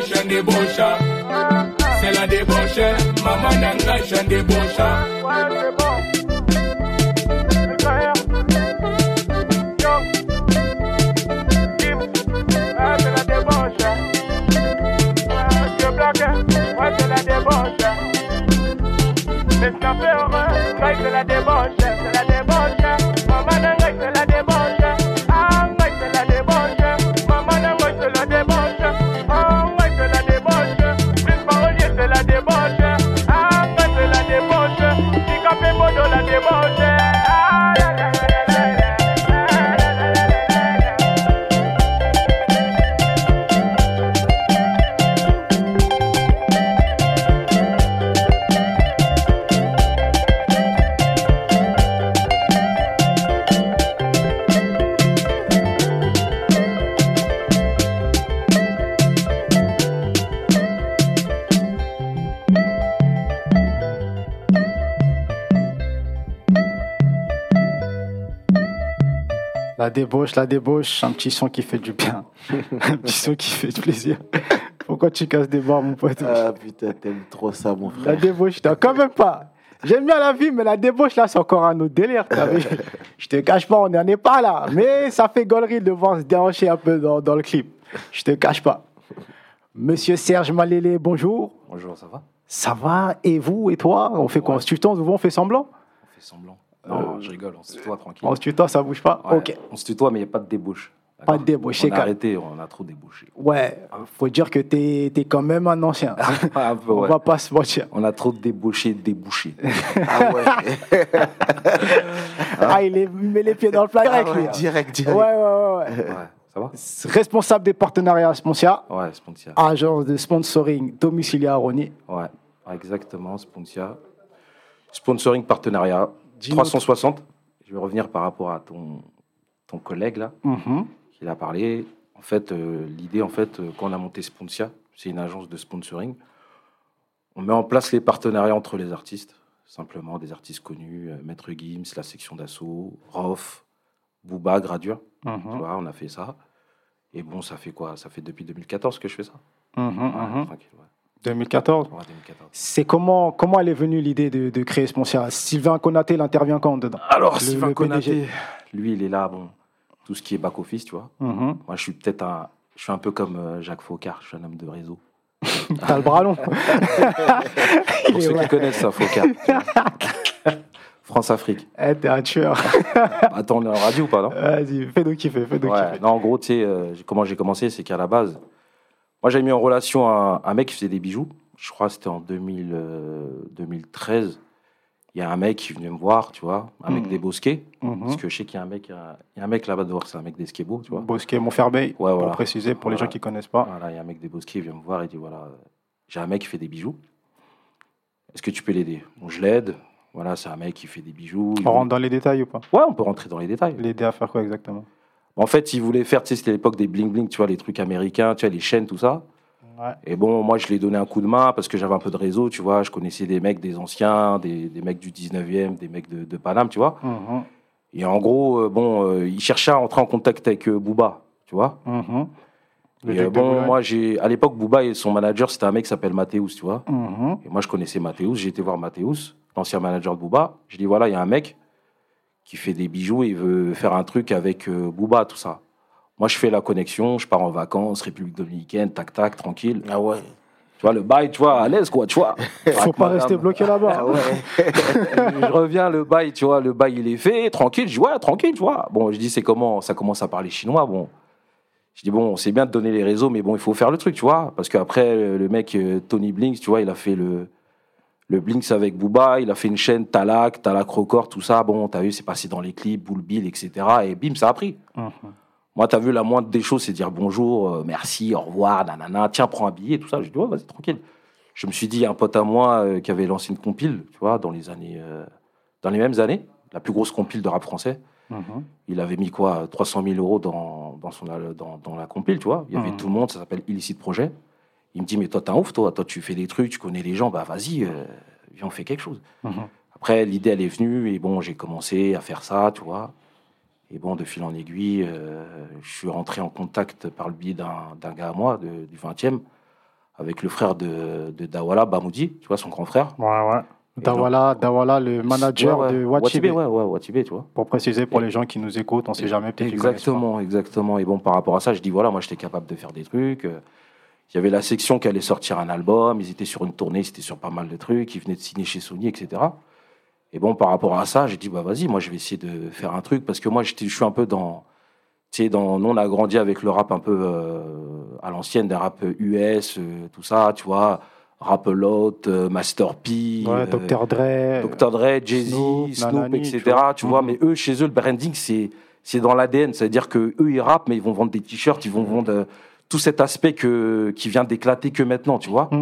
[SPEAKER 15] Suis un débaucheur. C'est la débauche, maman suis un débaucheur.
[SPEAKER 16] Ouais, c'est la débauche. Les snappers, ouais, c'est la débauche. La débauche, la débauche,
[SPEAKER 1] un petit son qui fait du bien. [laughs] un petit son qui fait du plaisir. Pourquoi tu casses des barres, mon pote?
[SPEAKER 2] Ah putain, t'aimes trop ça, mon frère.
[SPEAKER 1] La débauche, non, quand même pas. J'aime bien la vie, mais la débauche, là, c'est encore un autre délire. t'as [laughs] Je te cache pas, on n'en est pas là. Mais ça fait gaulerie de voir se déhancher un peu dans, dans le clip. Je te cache pas. Monsieur Serge Malélé, bonjour.
[SPEAKER 17] Bonjour, ça va?
[SPEAKER 1] Ça va Et vous et toi? On fait quoi? On se tutoie souvent On fait semblant?
[SPEAKER 17] On fait semblant. Non, je rigole, on se tutoie tranquille.
[SPEAKER 1] On se tutoie, ça bouge pas?
[SPEAKER 17] Ouais,
[SPEAKER 1] Ok.
[SPEAKER 17] On se tutoie, mais il n'y a pas de débauche.
[SPEAKER 1] Pas de débauche,
[SPEAKER 17] On
[SPEAKER 1] c'est
[SPEAKER 17] a arrêté, on a trop débauché.
[SPEAKER 1] Ouais, faut dire que t'es es quand même un ancien. [laughs]
[SPEAKER 17] Un peu,
[SPEAKER 1] On va pas se mentir.
[SPEAKER 17] On a trop débauché, débouché. [laughs]
[SPEAKER 2] Ah ouais. [laughs]
[SPEAKER 1] Ah, il est- met les pieds dans le plat direct,
[SPEAKER 2] Ah ouais,
[SPEAKER 1] lui.
[SPEAKER 2] direct, direct.
[SPEAKER 1] Ouais, ouais, ouais. ouais.
[SPEAKER 17] Ça va?
[SPEAKER 1] Responsable des partenariats Sponsia,
[SPEAKER 17] Ouais, Spontia.
[SPEAKER 1] agence de sponsoring domiciliaire à Rony.
[SPEAKER 17] Ouais, exactement, Spontia. Sponsoring partenariat 360. Je vais revenir par rapport à ton, ton collègue là,
[SPEAKER 1] Mhm.
[SPEAKER 17] qui a parlé. En fait, euh, l'idée, en fait, euh, quand on a monté Spontia, c'est une agence de sponsoring. On met en place les partenariats entre les artistes, simplement des artistes connus, euh, Maître Gims, la section d'assaut, Rof, Booba, Gradure.
[SPEAKER 1] Mhm.
[SPEAKER 17] Tu vois, on a fait ça. Et bon, ça fait quoi? Ça fait depuis 2014 que je fais ça. Ouais,
[SPEAKER 1] mhm.
[SPEAKER 17] tranquille, ouais.
[SPEAKER 1] 2014.
[SPEAKER 17] Ouais, 2014.
[SPEAKER 1] C'est comment, comment elle est venue l'idée de, de créer Sponsia? Sylvain Konaté, il intervient quand dedans?
[SPEAKER 17] Alors,
[SPEAKER 1] Le-
[SPEAKER 17] Sylvain
[SPEAKER 1] le
[SPEAKER 17] Konaté, lui, il est là, bon, tout ce qui est back-office, tu vois.
[SPEAKER 1] Mhm.
[SPEAKER 17] Moi, je suis peut-être un. Je suis un peu comme euh, Jacques Faucard, je suis un homme de réseau. [laughs]
[SPEAKER 1] T'as le bras long. [laughs]
[SPEAKER 17] Pour ceux qui connaissent ça, Faucard. [laughs] France-Afrique.
[SPEAKER 1] Eh, t'es un tueur.
[SPEAKER 17] Attends, on est en radio ou pas, non?
[SPEAKER 1] Vas-y, fais-nous kiffer, fais-nous
[SPEAKER 17] Ouais,
[SPEAKER 1] kiffer.
[SPEAKER 17] non, en gros, tu sais, euh, comment j'ai commencé, c'est qu'à la base, moi j'avais mis en relation un, un mec qui faisait des bijoux. Je crois que c'était en 2000, euh, 2013. Il y a un mec qui venait me voir, tu vois, un mec
[SPEAKER 1] Mhm.
[SPEAKER 17] des Bosquets.
[SPEAKER 1] Mhm.
[SPEAKER 17] Parce que je sais qu'il y a un mec, il y a un mec là-bas dehors, c'est un mec d'Esquebo, tu vois.
[SPEAKER 1] Bosquet, Montfermeil,
[SPEAKER 17] Ouais,
[SPEAKER 1] pour
[SPEAKER 17] voilà.
[SPEAKER 1] préciser, pour les gens qui connaissent pas.
[SPEAKER 17] Voilà, il y a un mec des Bosquets, il vient me voir et dit voilà, j'ai un mec qui fait des bijoux. Est-ce que tu peux l'aider? Bon, je l'aide. Voilà, c'est un mec qui fait des bijoux.
[SPEAKER 1] On rentre dans les détails ou pas?
[SPEAKER 17] Ouais, on peut rentrer dans les détails.
[SPEAKER 1] L'aider à faire quoi exactement?
[SPEAKER 17] En fait, il voulait faire, tu sais, c'était l'époque des bling bling, tu vois, les trucs américains, tu vois, les chaînes, tout ça.
[SPEAKER 1] Ouais.
[SPEAKER 17] Et bon, moi, je lui ai donné un coup de main parce que j'avais un peu de réseau, tu vois. Je connaissais des mecs, des anciens, des, des mecs du 19e, des mecs de, de Paname, tu vois.
[SPEAKER 1] Mhm.
[SPEAKER 17] Et en gros, euh, bon, euh, il cherchait à entrer en contact avec euh, Booba, tu vois.
[SPEAKER 1] Mhm. Le
[SPEAKER 17] Et bon, moi, j'ai, à l'époque, Booba et son manager, c'était un mec qui s'appelle Mathéus, tu vois.
[SPEAKER 1] Mhm.
[SPEAKER 17] Et moi, je connaissais Mathéus, j'ai été voir Mathéus, l'ancien manager de Booba. Je dis voilà, il y a un mec qui fait des bijoux et il veut faire un truc avec euh, Booba, tout ça. Moi, je fais la connexion, je pars en vacances, République Dominicaine, tac, tac, tranquille.
[SPEAKER 2] Ah ouais.
[SPEAKER 17] Tu vois, le bail, tu vois, à l'aise, quoi, tu vois. [laughs]
[SPEAKER 1] Faut pas
[SPEAKER 17] madame.
[SPEAKER 1] rester bloqué là-bas.
[SPEAKER 2] Ah ouais. [laughs]
[SPEAKER 17] je reviens, le bail, tu vois, le bail, il est fait, tranquille. Je dis, ouais, tranquille, tu vois. Bon, je dis, c'est comment Ça commence à parler chinois, bon. Je dis, bon, c'est bien de donner les réseaux, mais bon, il faut faire le truc, tu vois. Parce qu'après, le le mec, euh, Tony Blinks, tu vois, il a fait le, le Blinks avec Booba, il a fait une chaîne Talak, Talak Record, tout ça. Bon, t'as vu, c'est passé dans les clips, Bull Bill, etc. Et bim, ça a pris.
[SPEAKER 1] Mhm.
[SPEAKER 17] Moi, t'as vu, la moindre des choses, c'est dire bonjour, euh, merci, au revoir, nanana, tiens, prends un billet, tout ça. Je dis, ouais, vas-y, tranquille. Je me suis dit, un pote à moi euh, qui avait lancé une compile, tu vois, dans les années, euh, dans les mêmes années, la plus grosse compile de rap français.
[SPEAKER 1] Mhm.
[SPEAKER 17] Il avait mis quoi 300 000 euros dans, dans, son, dans, dans la compile, tu vois. Il y avait
[SPEAKER 1] Mhm.
[SPEAKER 17] tout le monde, ça s'appelle Illicite Projet. Il me dit, mais toi, t'es un ouf, toi. Toi, tu fais des trucs, tu connais les gens, bah vas-y, euh, viens, on fait quelque chose.
[SPEAKER 1] Mhm.
[SPEAKER 17] Après, l'idée, elle est venue, et bon, j'ai commencé à faire ça, tu vois. Et bon, de fil en aiguille, euh, je suis rentré en contact par le biais d'un gars à moi, de- du 20e, avec le frère de, de Dawala, Bamoudi, tu vois, son grand frère.
[SPEAKER 1] Ouais, ouais. Dawala, Dawala, le manager
[SPEAKER 17] Ouais, ouais.
[SPEAKER 1] de Watibé.
[SPEAKER 17] ouais, ouais, Watibé, tu vois.
[SPEAKER 1] Pour préciser pour les gens qui nous écoutent, on sait jamais, peut-être.
[SPEAKER 17] Exactement, exactement. Et bon, par rapport à ça, je dis voilà, moi j'étais capable de faire des trucs. Euh, Il y avait la section qui allait sortir un album, ils étaient sur une tournée, c'était sur pas mal de trucs, ils venaient de signer chez Sony, etc. Et bon, par rapport à ça, j'ai dit bah vas-y, moi je vais essayer de faire un truc parce que moi je suis un peu dans. Tu sais, dans, nous on a grandi avec le rap un peu euh, à l'ancienne, des rap US, euh, tout ça, tu vois. Rap Lot, euh, Master P,
[SPEAKER 1] Ouais, Dr. Dre,
[SPEAKER 17] Dr. Dre, Jay-Z,
[SPEAKER 1] Snoop,
[SPEAKER 17] etc.
[SPEAKER 1] tu vois. Mhm.
[SPEAKER 17] mais eux, chez eux, le branding, c'est c'est dans l'ADN. C'est-à-dire que eux, ils rappent, mais ils vont vendre des t-shirts, ils vont vendre euh, tout cet aspect que, qui vient d'éclater que maintenant, tu vois. Là,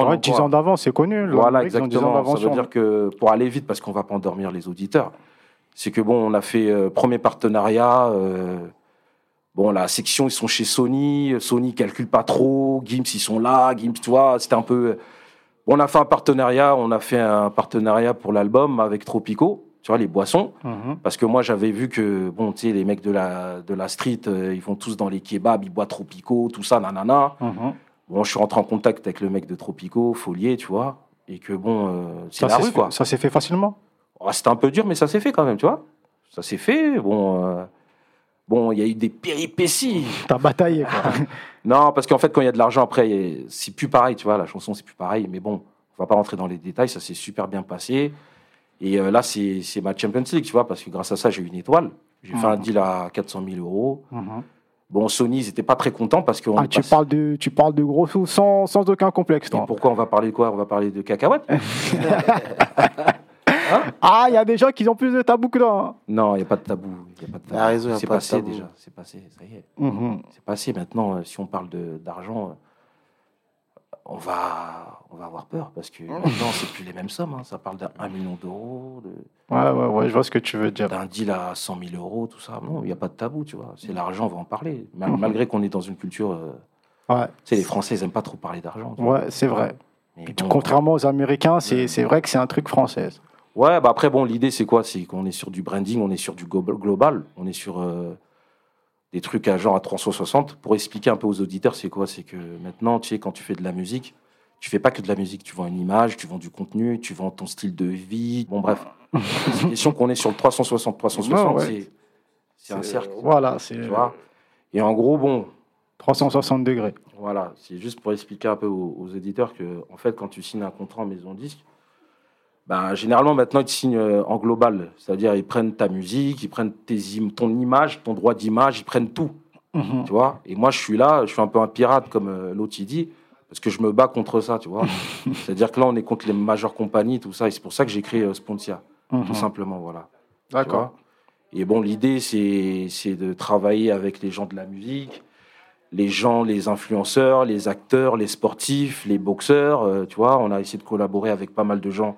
[SPEAKER 17] on est
[SPEAKER 1] Ouais, 10
[SPEAKER 17] encore-
[SPEAKER 1] ans d'avance, c'est connu.
[SPEAKER 17] Voilà,
[SPEAKER 1] L'Amérique, ils ont 10 ans
[SPEAKER 17] exactement. Ça veut dire que pour aller vite, parce qu'on va pas endormir les auditeurs, c'est que bon, on a fait euh, premier partenariat. euh, bon, la section, ils sont chez Sony. Sony calcule pas trop. Gims, ils sont là. Gims, tu vois, c'était un peu. Bon, on a fait un partenariat. On a fait un partenariat pour l'album avec Tropico. Tu vois, les boissons.
[SPEAKER 1] Mhm.
[SPEAKER 17] Parce que moi, j'avais vu que, bon, tu sais, les mecs de la, de la street, euh, ils vont tous dans les kebabs, ils boivent Tropico, tout ça, nanana.
[SPEAKER 1] Mhm.
[SPEAKER 17] Bon, je suis rentré en contact avec le mec de Tropico, Folier, tu vois. Et que, bon, euh, c'est
[SPEAKER 1] Ça
[SPEAKER 17] la
[SPEAKER 1] s'est
[SPEAKER 17] rue,
[SPEAKER 1] fait-
[SPEAKER 17] quoi.
[SPEAKER 1] Ça s'est fait facilement
[SPEAKER 17] Oh, C'était un peu dur, mais ça s'est fait quand même, tu vois. Ça s'est fait. Bon, euh, bon, il y a eu des péripéties.
[SPEAKER 1] T'as bataillé, quoi. [laughs]
[SPEAKER 17] non, parce qu'en fait, quand il y a de l'argent après, c'est plus pareil, tu vois. La chanson, c'est plus pareil. Mais bon, on va pas rentrer dans les détails. Ça s'est super bien passé. Et euh, là, c'est c'est ma Champions League, tu vois, parce que grâce à ça, j'ai eu une étoile. J'ai fait un
[SPEAKER 1] Mhm.
[SPEAKER 17] deal à 400 000 euros.
[SPEAKER 1] Mhm.
[SPEAKER 17] Bon, Sony, ils n'étaient pas très contents parce qu'on
[SPEAKER 1] Ah, tu
[SPEAKER 17] passé-
[SPEAKER 1] parles, de, tu parles de gros sous sans, sans aucun complexe, toi.
[SPEAKER 17] Pourquoi on va parler de quoi? On va parler de cacahuètes [laughs]
[SPEAKER 1] Ah, il y a des gens qui ont plus de tabou que toi. hein.
[SPEAKER 17] Non, il n'y a pas de tabou. y a pas de tabou. C'est
[SPEAKER 2] pas de
[SPEAKER 17] passé
[SPEAKER 2] tabou.
[SPEAKER 17] déjà. C'est passé, ça y est.
[SPEAKER 1] Mhm.
[SPEAKER 17] C'est passé. Maintenant, euh, si on parle de- d'argent, euh, on va, on va avoir peur parce que maintenant, c'est plus les mêmes sommes. hein. Ça parle d'un million d'euros, de-
[SPEAKER 1] Ouais, ouais, ouais, je vois ce que tu veux dire.
[SPEAKER 17] d'un deal à 100 000 euros, tout ça. Non, il n'y a pas de tabou, tu vois. C'est l'argent, on va en parler. Mal- Malgré qu'on est dans une culture. euh,
[SPEAKER 1] Ouais.
[SPEAKER 17] Tu sais, les Français, ils n'aiment pas trop parler d'argent.
[SPEAKER 1] Ouais, c'est vrai.
[SPEAKER 17] Mais
[SPEAKER 1] Puis,
[SPEAKER 17] bon,
[SPEAKER 1] contrairement aux Américains, c'est c'est vrai que c'est un truc français.
[SPEAKER 17] Ouais, bah après, bon, l'idée, c'est quoi? C'est qu'on est sur du branding, on est sur du glo- global, on est sur euh, des trucs à genre à 360. Pour expliquer un peu aux auditeurs, c'est quoi? C'est que maintenant, tu sais, quand tu fais de la musique, tu fais pas que de la musique, tu vends une image, tu vends du contenu, tu vends ton style de vie. Bon, bref. [laughs] c'est une question qu'on est sur le 360. 360,
[SPEAKER 1] Ouais, ouais.
[SPEAKER 17] c'est- c'est un cercle.
[SPEAKER 1] Voilà, c'est
[SPEAKER 17] Tu vois? Et en gros, bon,
[SPEAKER 1] 360 degrés.
[SPEAKER 17] voilà, c'est juste pour expliquer un peu aux, aux éditeurs que, en fait, quand tu signes un contrat en maison disque, ben, généralement, maintenant, ils te signent euh, en global. C'est-à-dire, ils prennent ta musique, ils prennent tes im- ton image, ton droit d'image, ils prennent tout.
[SPEAKER 1] Mhm.
[SPEAKER 17] Tu vois? Et moi, je suis là, je suis un peu un pirate, comme euh, l'autre, il dit, parce que je me bats contre ça, tu vois [laughs] C'est-à-dire que là, on est contre les majeures compagnies, tout ça, et c'est pour ça que j'ai créé euh, Spontia,
[SPEAKER 1] Mhm.
[SPEAKER 17] tout simplement, voilà.
[SPEAKER 1] D'accord.
[SPEAKER 17] Et bon, l'idée, c'est c'est de travailler avec les gens de la musique, les gens, les influenceurs, les acteurs, les sportifs, les boxeurs. euh, tu vois, on a essayé de collaborer avec pas mal de gens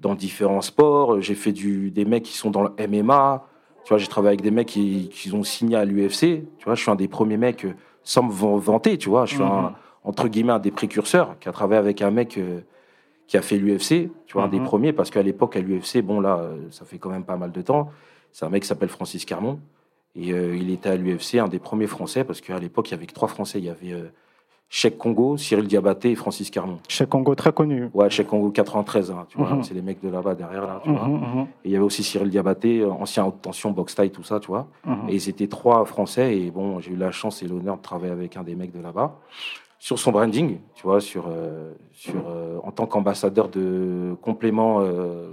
[SPEAKER 17] dans différents sports. J'ai fait du, des mecs qui sont dans le MMA. Tu vois, j'ai travaillé avec des mecs qui, qui ont signé à l'UFC. Tu vois, je suis un des premiers mecs, euh, sans me van- vanter, tu vois. Je suis un,
[SPEAKER 1] Mhm.
[SPEAKER 17] entre guillemets un des précurseurs qui a travaillé avec un mec euh, qui a fait l'UFC. Tu vois, un des
[SPEAKER 1] Mhm.
[SPEAKER 17] premiers, parce qu'à l'époque, à l'UFC, bon, là, euh, ça fait quand même pas mal de temps. C'est un mec qui s'appelle Francis Carmon. Et euh, il était à l'UFC, un des premiers Français, parce qu'à l'époque, il y avait que trois Français. Il y avait euh, Cheikh Congo, Cyril Diabaté et Francis Carmon.
[SPEAKER 1] Chez Congo, très connu.
[SPEAKER 17] Ouais, Cheikh Congo 93, hein, tu vois,
[SPEAKER 1] Mhm.
[SPEAKER 17] c'est les mecs de là-bas derrière, là, tu vois.
[SPEAKER 1] Mhm, mhm.
[SPEAKER 17] Et il y avait aussi Cyril Diabaté, euh, ancien haute tension, boxe taille, tout ça, tu vois.
[SPEAKER 1] Mhm.
[SPEAKER 17] Et ils étaient trois Français, et bon, j'ai eu la chance et l'honneur de travailler avec un des mecs de là-bas. Sur son branding, tu vois, sur, euh, sur, euh, en tant qu'ambassadeur de compléments, euh,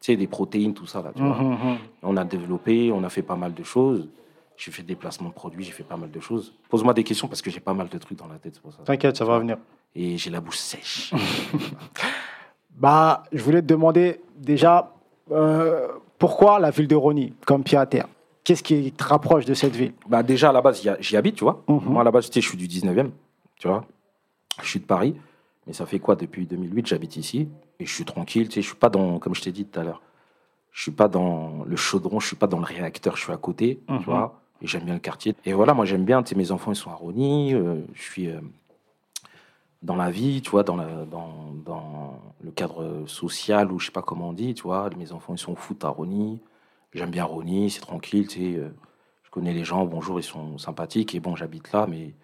[SPEAKER 17] tu sais, des protéines, tout ça, là, tu vois.
[SPEAKER 1] Mhm, mhm.
[SPEAKER 17] On a développé, on a fait pas mal de choses. J'ai fait des placements de produits, j'ai fait pas mal de choses. Pose-moi des questions parce que j'ai pas mal de trucs dans la tête.
[SPEAKER 1] T'inquiète, ça va venir.
[SPEAKER 17] Et j'ai la bouche sèche. [laughs]
[SPEAKER 1] Bah, je voulais te demander déjà euh, pourquoi la ville de Rony comme pied à terre? Qu'est-ce qui te rapproche de cette ville?
[SPEAKER 17] Bah déjà, à la base, j'y habite, tu vois.
[SPEAKER 1] Mhm.
[SPEAKER 17] Moi, à la base, je suis du 19e, tu vois. Je suis de Paris, mais ça fait quoi Depuis 2008, j'habite ici. Et je suis tranquille, tu sais, je suis pas dans, comme je t'ai dit tout à l'heure, je suis pas dans le chaudron, je suis pas dans le réacteur, je suis à côté,
[SPEAKER 1] Mhm.
[SPEAKER 17] tu vois. Et j'aime bien le quartier. Et voilà, moi, j'aime bien, tu sais, mes enfants, ils sont à Rony, euh, je suis euh, dans la vie, tu vois, dans, dans, dans le cadre social, ou je sais pas comment on dit, tu vois. Mes enfants, ils sont au foot à Rony. J'aime bien Rony, c'est tranquille, tu sais. euh, je connais les gens, bonjour, ils sont sympathiques. Et bon, j'habite là, mais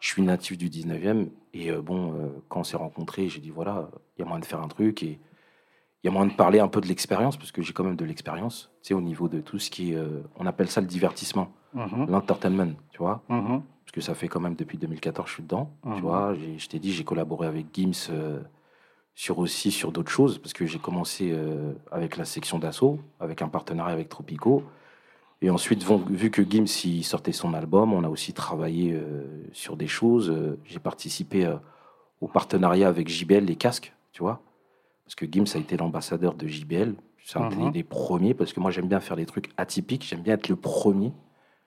[SPEAKER 17] je suis natif du 19e. Et bon, quand on s'est rencontrés, j'ai dit, voilà, il y a moyen de faire un truc. Et il y a moyen de parler un peu de l'expérience, parce que j'ai quand même de l'expérience, tu sais, au niveau de tout ce qui est. euh, on appelle ça le divertissement,
[SPEAKER 1] Mhm.
[SPEAKER 17] l'entertainment, tu vois.
[SPEAKER 1] Mhm.
[SPEAKER 17] Parce que ça fait quand même depuis 2014 je suis dedans,
[SPEAKER 1] Mhm.
[SPEAKER 17] tu vois. J'ai- Je t'ai dit, j'ai collaboré avec Gims euh, sur aussi sur d'autres choses, parce que j'ai commencé euh, avec la section d'assaut, avec un partenariat avec Tropico. Et ensuite, vu que Gims il sortait son album, on a aussi travaillé sur des choses. J'ai participé au partenariat avec JBL, les casques, tu vois. Parce que Gims a été l'ambassadeur de JBL. C'est un des, des premiers, parce que moi j'aime bien faire des trucs atypiques, j'aime bien être le premier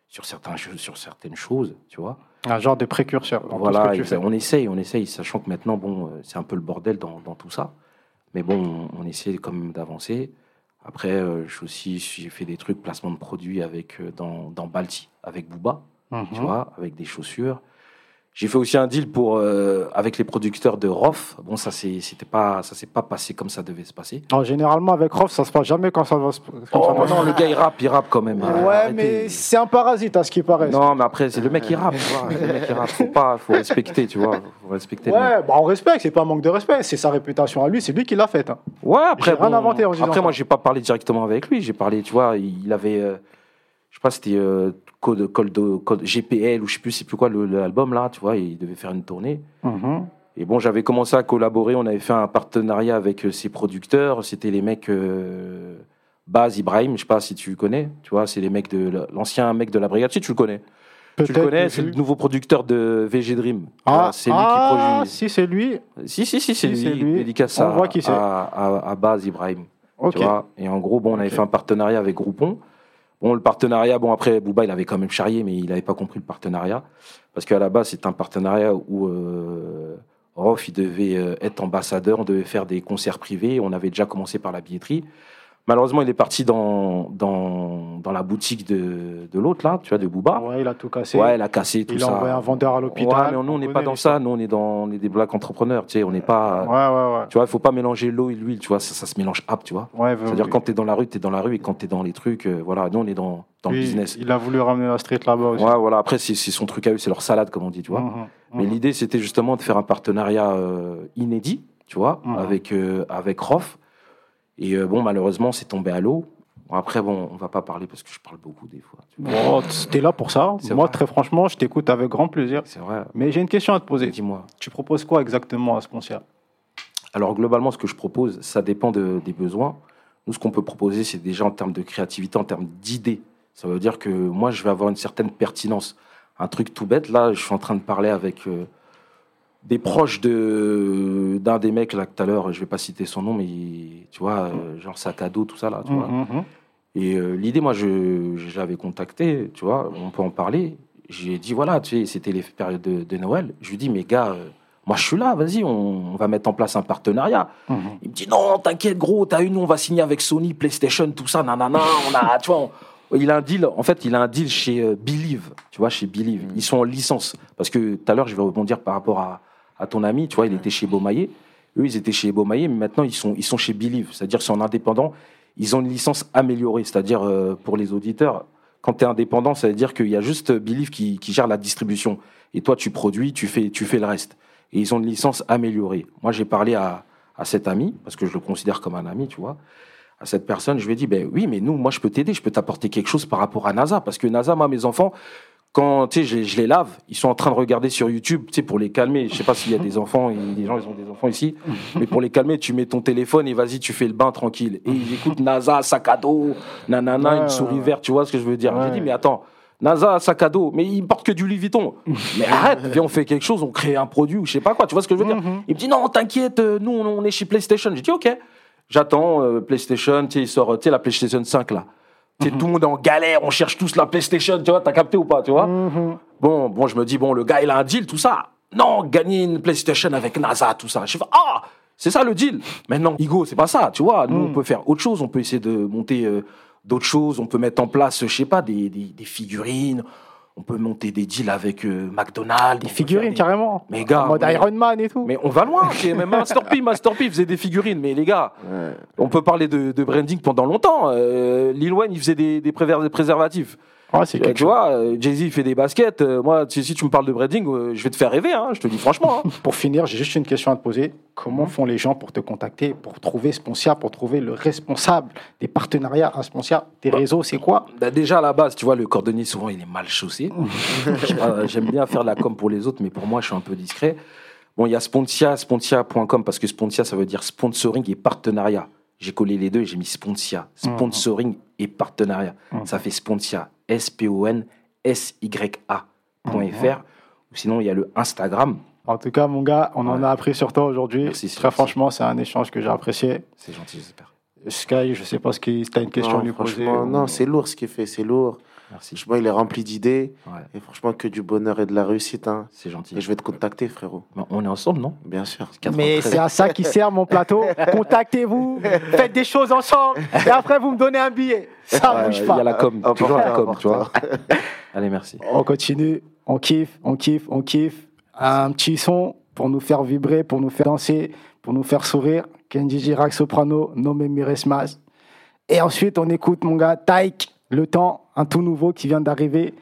[SPEAKER 17] sur, certains, sur certaines choses, tu vois.
[SPEAKER 1] Un genre de précurseur. tout ce
[SPEAKER 17] Voilà,
[SPEAKER 1] que tu fais.
[SPEAKER 17] on essaye, on essaye, sachant que maintenant, bon, euh, c'est un peu le bordel dans, dans tout ça. Mais bon, on, on essaie quand même d'avancer. Après, euh, je aussi, j'ai fait des trucs, placement de produits avec, euh, dans, dans Balti, avec Booba, tu
[SPEAKER 1] Mhm.
[SPEAKER 17] vois, avec des chaussures. J'ai fait aussi un deal pour, euh, avec les producteurs de Rof. Bon, ça c'était pas, ça s'est pas passé comme ça devait se passer.
[SPEAKER 1] Alors, généralement, avec Rof, ça se passe jamais quand ça va se.
[SPEAKER 17] Oh
[SPEAKER 1] ça va se-
[SPEAKER 17] non, le gars il rappe, il rappe quand même.
[SPEAKER 1] Ouais,
[SPEAKER 17] Arrêtez.
[SPEAKER 1] mais c'est un parasite à ce qui paraît.
[SPEAKER 17] Non, mais après, c'est le mec qui rappe, tu vois. Le mec qui rappe, faut pas, faut respecter, tu vois. Faut respecter.
[SPEAKER 1] Ouais, bah on respecte, c'est pas un manque de respect, c'est sa réputation à lui, c'est lui qui l'a faite. hein.
[SPEAKER 17] Ouais, après,
[SPEAKER 1] J'ai rien
[SPEAKER 17] bon,
[SPEAKER 1] inventé en
[SPEAKER 17] après moi, j'ai pas parlé directement avec lui. J'ai parlé, tu vois, il avait, euh, je sais pas, c'était euh, code, code, code GPL ou je sais plus, c'est plus quoi l'album là, tu vois, il devait faire une tournée.
[SPEAKER 1] Mhm.
[SPEAKER 17] Et bon, j'avais commencé à collaborer. On avait fait un partenariat avec euh, ses producteurs. C'était les mecs euh, Baz Ibrahim, je sais pas si tu connais. Tu vois, c'est les mecs de la- l'ancien mec de la brigade. Si tu le connais. Tu le connais, c'est le nouveau producteur de VG Dream.
[SPEAKER 1] Ah,
[SPEAKER 17] vois, c'est lui
[SPEAKER 1] ah,
[SPEAKER 17] qui produit.
[SPEAKER 1] si c'est lui.
[SPEAKER 17] Si, si, si, c'est
[SPEAKER 1] Si,
[SPEAKER 17] lui.
[SPEAKER 1] lui.
[SPEAKER 17] Dédicace
[SPEAKER 1] On
[SPEAKER 17] à,
[SPEAKER 1] voit qui
[SPEAKER 17] à, à, à Baz Ibrahim.
[SPEAKER 1] Ok.
[SPEAKER 17] Tu vois et en gros, bon, on avait fait un partenariat avec Groupon. Bon, le partenariat, bon, après, Booba, il avait quand même charrié, mais il n'avait pas compris le partenariat. Parce qu'à la base, c'est un partenariat où euh, Rof, il devait euh, être ambassadeur, on devait faire des concerts privés. On avait déjà commencé par la billetterie. Malheureusement, il est parti dans, dans, dans la boutique de, de l'autre, là, tu vois, de Booba.
[SPEAKER 1] Ouais, il a tout cassé.
[SPEAKER 17] Ouais, il a cassé tout
[SPEAKER 1] Il
[SPEAKER 17] ça.
[SPEAKER 1] a envoyé un vendeur à l'hôpital.
[SPEAKER 17] Ouais, mais nous, on n'est pas dans ça. Nous, on est, dans, on est des black entrepreneurs. Tu sais, on n'est pas.
[SPEAKER 1] Ouais, ouais, ouais.
[SPEAKER 17] Tu vois, il faut pas mélanger l'eau et l'huile. Tu vois, ça, ça se mélange ap, tu vois.
[SPEAKER 1] Ouais,
[SPEAKER 17] C'est-à-dire,
[SPEAKER 1] oui.
[SPEAKER 17] quand tu es dans la rue, tu es dans la rue. Et quand tu es dans les trucs, euh, voilà, nous, on est dans, dans le business.
[SPEAKER 1] Il a voulu ramener la street là-bas aussi.
[SPEAKER 17] Ouais, voilà. Après, c'est son truc à eux, c'est leur salade, comme on dit, tu vois.
[SPEAKER 1] Mhm,
[SPEAKER 17] Mais
[SPEAKER 1] mhm.
[SPEAKER 17] l'idée, c'était justement de faire un partenariat euh, inédit, tu vois,
[SPEAKER 1] Mhm.
[SPEAKER 17] avec, euh, avec Rof. Et euh, bon, malheureusement, c'est tombé à l'eau. Bon, après, bon, on va pas parler parce que je parle beaucoup des fois. tu.
[SPEAKER 1] Bon, t'es là pour ça. Moi,
[SPEAKER 17] vrai.
[SPEAKER 1] très franchement, je t'écoute avec grand plaisir.
[SPEAKER 17] C'est vrai.
[SPEAKER 1] Mais j'ai une question à te poser.
[SPEAKER 17] Dis-moi.
[SPEAKER 1] Tu proposes quoi exactement à Sponcia
[SPEAKER 17] Alors globalement, ce que je propose, ça dépend de- des besoins. Nous, ce qu'on peut proposer, c'est déjà en termes de créativité, en termes d'idées. Ça veut dire que moi, je vais avoir une certaine pertinence. Un truc tout bête, là, je suis en train de parler avec euh, des proches de d'un des mecs là tout à l'heure, je vais pas citer son nom, mais tu vois, euh, genre sac à dos, tout ça là, tu vois.
[SPEAKER 1] Mhm, mhm.
[SPEAKER 17] Et euh, l'idée, moi, je, je l'avais contacté, tu vois, on peut en parler. J'ai dit, voilà, tu sais, c'était les périodes de, de Noël. Je lui dis, mais gars, euh, moi, je suis là, vas-y, on, on va mettre en place un partenariat. Il me dit, non, t'inquiète, gros, t'as une, on va signer avec Sony, PlayStation, tout ça, nanana, on a, tu vois, on- il a un deal, en fait, il a un deal chez Believe, tu vois, chez Believe. Ils sont en licence. Parce que tout à l'heure, je vais rebondir par rapport à, à ton ami, tu vois, il était chez Beaumaillé. Eux, ils étaient chez Beaumaillé, mais maintenant, ils sont, ils sont chez Believe. C'est-à-dire, c'est en indépendant. Ils ont une licence améliorée. C'est-à-dire, euh, pour les auditeurs, quand tu es indépendant, ça veut dire qu'il y a juste Believe qui, qui gère la distribution. Et toi, tu produis, tu fais, tu fais le reste. Et ils ont une licence améliorée. Moi, j'ai parlé à, à cet ami, parce que je le considère comme un ami, tu vois à cette personne, je lui ai dit, ben oui, mais nous, moi, je peux t'aider, je peux t'apporter quelque chose par rapport à NASA. Parce que NASA, moi, mes enfants, quand tu sais, je, je les lave, ils sont en train de regarder sur YouTube, tu sais, pour les calmer. Je sais pas s'il y a des enfants, des gens, ils ont des enfants ici, mais pour les calmer, tu mets ton téléphone et vas-y, tu fais le bain tranquille. Et ils écoutent NASA, sac à dos, nanana,
[SPEAKER 1] Ouais,
[SPEAKER 17] une souris verte, tu vois ce que je veux dire. J'ai
[SPEAKER 1] Ouais.
[SPEAKER 17] dit, mais attends. NASA, sac à dos, mais il porte que du Louis Vuitton. mais arrête, viens, on fait quelque chose, on crée un produit ou je sais pas quoi, tu vois ce que je veux dire. Il me dit, non, t'inquiète, euh, nous, on on est chez PlayStation. J'ai dit, ok. J'attends euh, PlayStation, tu sais, il sort, tu sais, la PlayStation 5 là. Sais, Tout le monde est en galère, on cherche tous la PlayStation, tu vois, t'as capté ou pas, tu vois Bon, bon, je me dis, bon, le gars, il a un deal, tout ça. Non, gagner une PlayStation avec NASA, tout ça. Je fais, ah, c'est ça le deal. Maintenant, Igo, c'est pas ça, tu vois. Nous, on peut faire autre chose, on peut essayer de monter euh, d'autres choses, on peut mettre en place, je sais pas, des, des, des figurines, on peut monter des deals avec euh, McDonald's. Des
[SPEAKER 1] Figurines, carrément.
[SPEAKER 17] Mais gars,
[SPEAKER 1] En mode
[SPEAKER 17] mais-
[SPEAKER 1] Iron Man et tout.
[SPEAKER 17] mais on va loin. c'est Même [laughs] Master P, Master P faisait des figurines. Mais les gars, on peut parler de, de branding pendant longtemps. Euh, Lil Wayne, il faisait des, des préver- des préservatifs.
[SPEAKER 1] Ah, c'est quelque
[SPEAKER 17] tu vois, euh, Jay-Z il fait des baskets. Euh, moi, si, si tu me parles de branding, euh, je vais te faire rêver. Hein, je te dis franchement. hein. [laughs]
[SPEAKER 1] Pour finir, j'ai juste une question à te poser. Comment font les gens pour te contacter, pour trouver Sponcia, pour trouver le responsable des partenariats à Sponcia Tes réseaux, c'est quoi?
[SPEAKER 17] Bah, déjà à la base, tu vois, le cordonnier souvent il est mal chaussé. [laughs] J'aime bien faire de la com pour les autres, mais pour moi, je suis un peu discret. Bon, il y a Spontia, spontia.com parce que Spontia, ça veut dire sponsoring et partenariat. J'ai collé les deux et j'ai mis Spontia, sponsoring et partenariat. Ça fait Spontia, S-P-O-N-S-Y-A.fr. Ou sinon, il y a le Instagram.
[SPEAKER 1] En tout cas, mon gars, on en a appris sur toi aujourd'hui.
[SPEAKER 17] Merci,
[SPEAKER 1] Très franchement, c'est un échange que j'ai apprécié.
[SPEAKER 17] C'est gentil, j'espère.
[SPEAKER 1] Sky, je sais pas si tu as une question
[SPEAKER 2] Non,
[SPEAKER 1] à lui poser. ou-
[SPEAKER 2] non, c'est lourd ce qu'il fait, c'est lourd.
[SPEAKER 17] Merci.
[SPEAKER 2] Franchement, il est rempli d'idées.
[SPEAKER 17] Ouais.
[SPEAKER 2] Et franchement, que du bonheur et de la réussite. Hein.
[SPEAKER 17] C'est gentil.
[SPEAKER 2] Et je vais te contacter, frérot.
[SPEAKER 17] On est ensemble, non?
[SPEAKER 2] Bien sûr.
[SPEAKER 1] Mais c'est à ça qui sert mon plateau. [laughs] Contactez-vous, faites des choses ensemble, et après vous me donnez un billet. Ça
[SPEAKER 17] Ouais,
[SPEAKER 1] bouge
[SPEAKER 17] Il
[SPEAKER 1] pas.
[SPEAKER 17] y a la com,
[SPEAKER 2] Ah,
[SPEAKER 17] toujours la com, tu vois. [laughs] Allez, merci.
[SPEAKER 1] On continue, on kiffe, on kiffe, on kiffe. Un petit son pour nous faire vibrer, pour nous faire danser, pour nous faire sourire. Kenji Girac Soprano, nommé Miresmas. Et ensuite, on écoute mon gars Taïk, Le Temps, un tout nouveau qui vient d'arriver.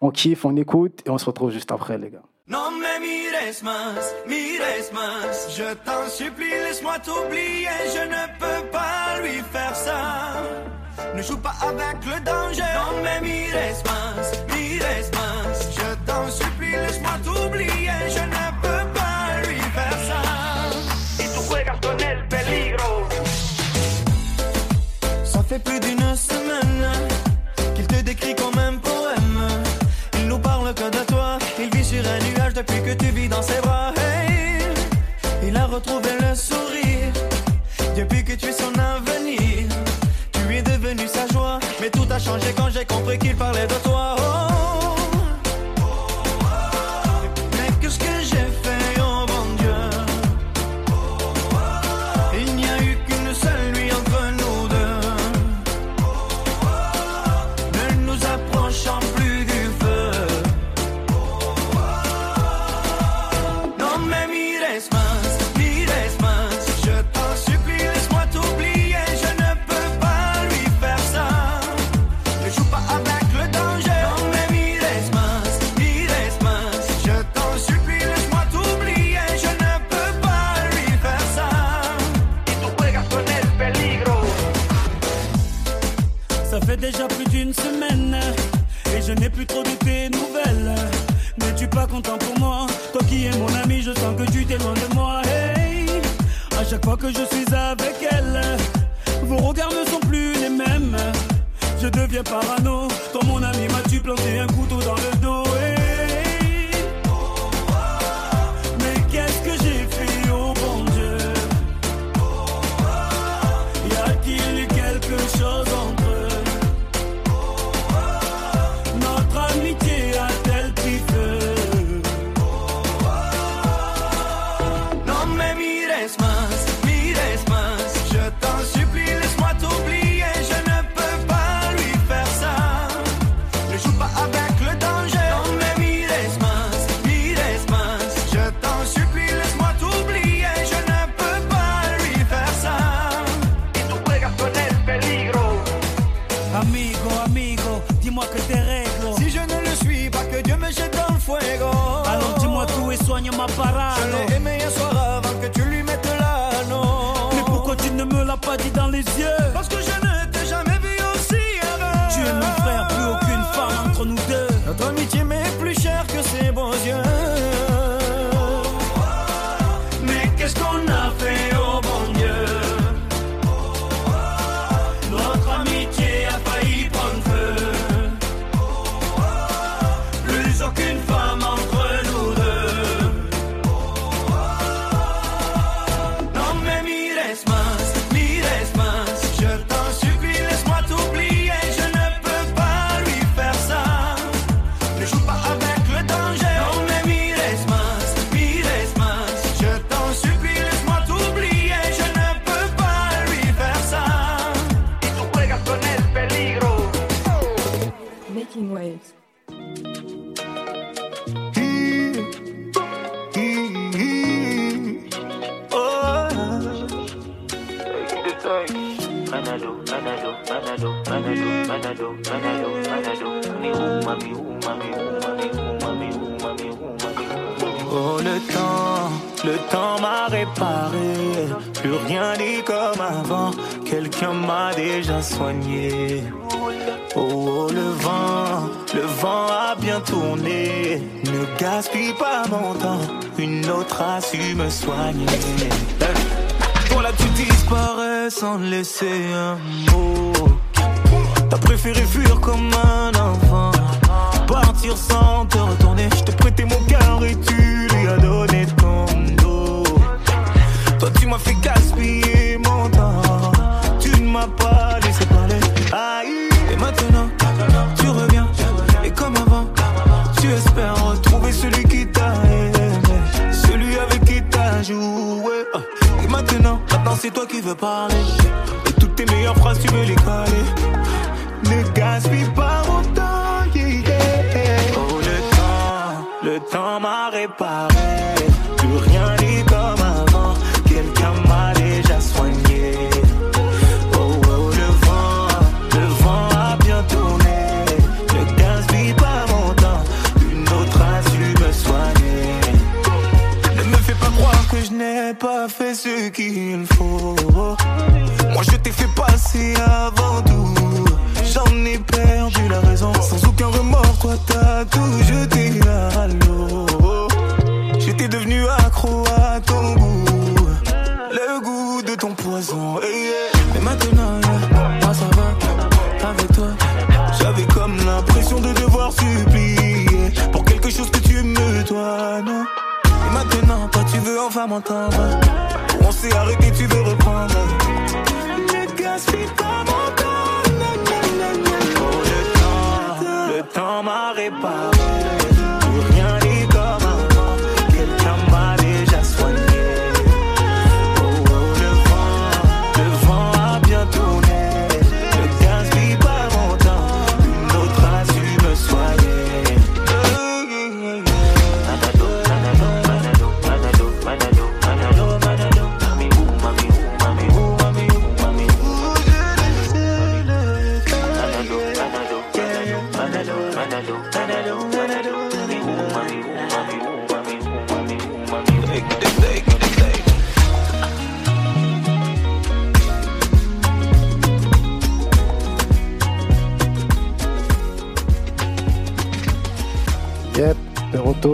[SPEAKER 1] On kiffe, on écoute et on se retrouve juste après, les gars.
[SPEAKER 14] Non mais mires más, mires más Je t'en supplie, laisse-moi t'oublier. Je ne peux pas lui faire ça. Ne joue pas avec le danger. Non mais mires más, mires más Je t'en supplie, laisse-moi t'oublier. Je ne peux pas lui faire ça.
[SPEAKER 16] Y tú juegas con el peligro.
[SPEAKER 14] Ça fait plus d'une depuis que tu vis dans ses bras. Hey, il a retrouvé le sourire depuis que tu es son avenir. Tu es devenu sa joie, mais tout a changé quand j'ai compris qu'il parlait de que tu t'éloignes de moi. Hey,
[SPEAKER 18] À chaque fois que je suis avec elle, vos regards ne sont plus les mêmes. Je deviens parano. Quand mon ami m'a-tu planté un couteau dans le
[SPEAKER 19] soigné. Oh, oh, le vent, le vent a bien tourné. Ne gaspille pas mon temps. Une autre a su me soigner. Toi là tu disparais sans laisser un mot. T'as préféré fuir comme un enfant. Partir sans te retourner. Je t'ai prêté mon cœur et tu lui as donné ton dos. Toi tu m'as fait gaspiller c'est toi qui veux parler. Et toutes tes meilleures phrases, tu veux les caler. Ne gaspille pas mon temps, yeah, yeah. Oh, le temps, le temps m'a réparé. Ce qu'il faut. Moi je t'ai fait passer avant tout. J'en ai perdu la raison. Sans aucun remords, toi t'as tout jeté à l'eau. J'étais devenu accro à ton goût. Le goût de ton poison. hey, yeah. Mais maintenant, moi ça va. Avec toi, j'avais comme l'impression de devoir supplier. Pour quelque chose que tu me dois, non? Et maintenant, toi tu veux enfin m'entendre. On s'est arrêté, tu veux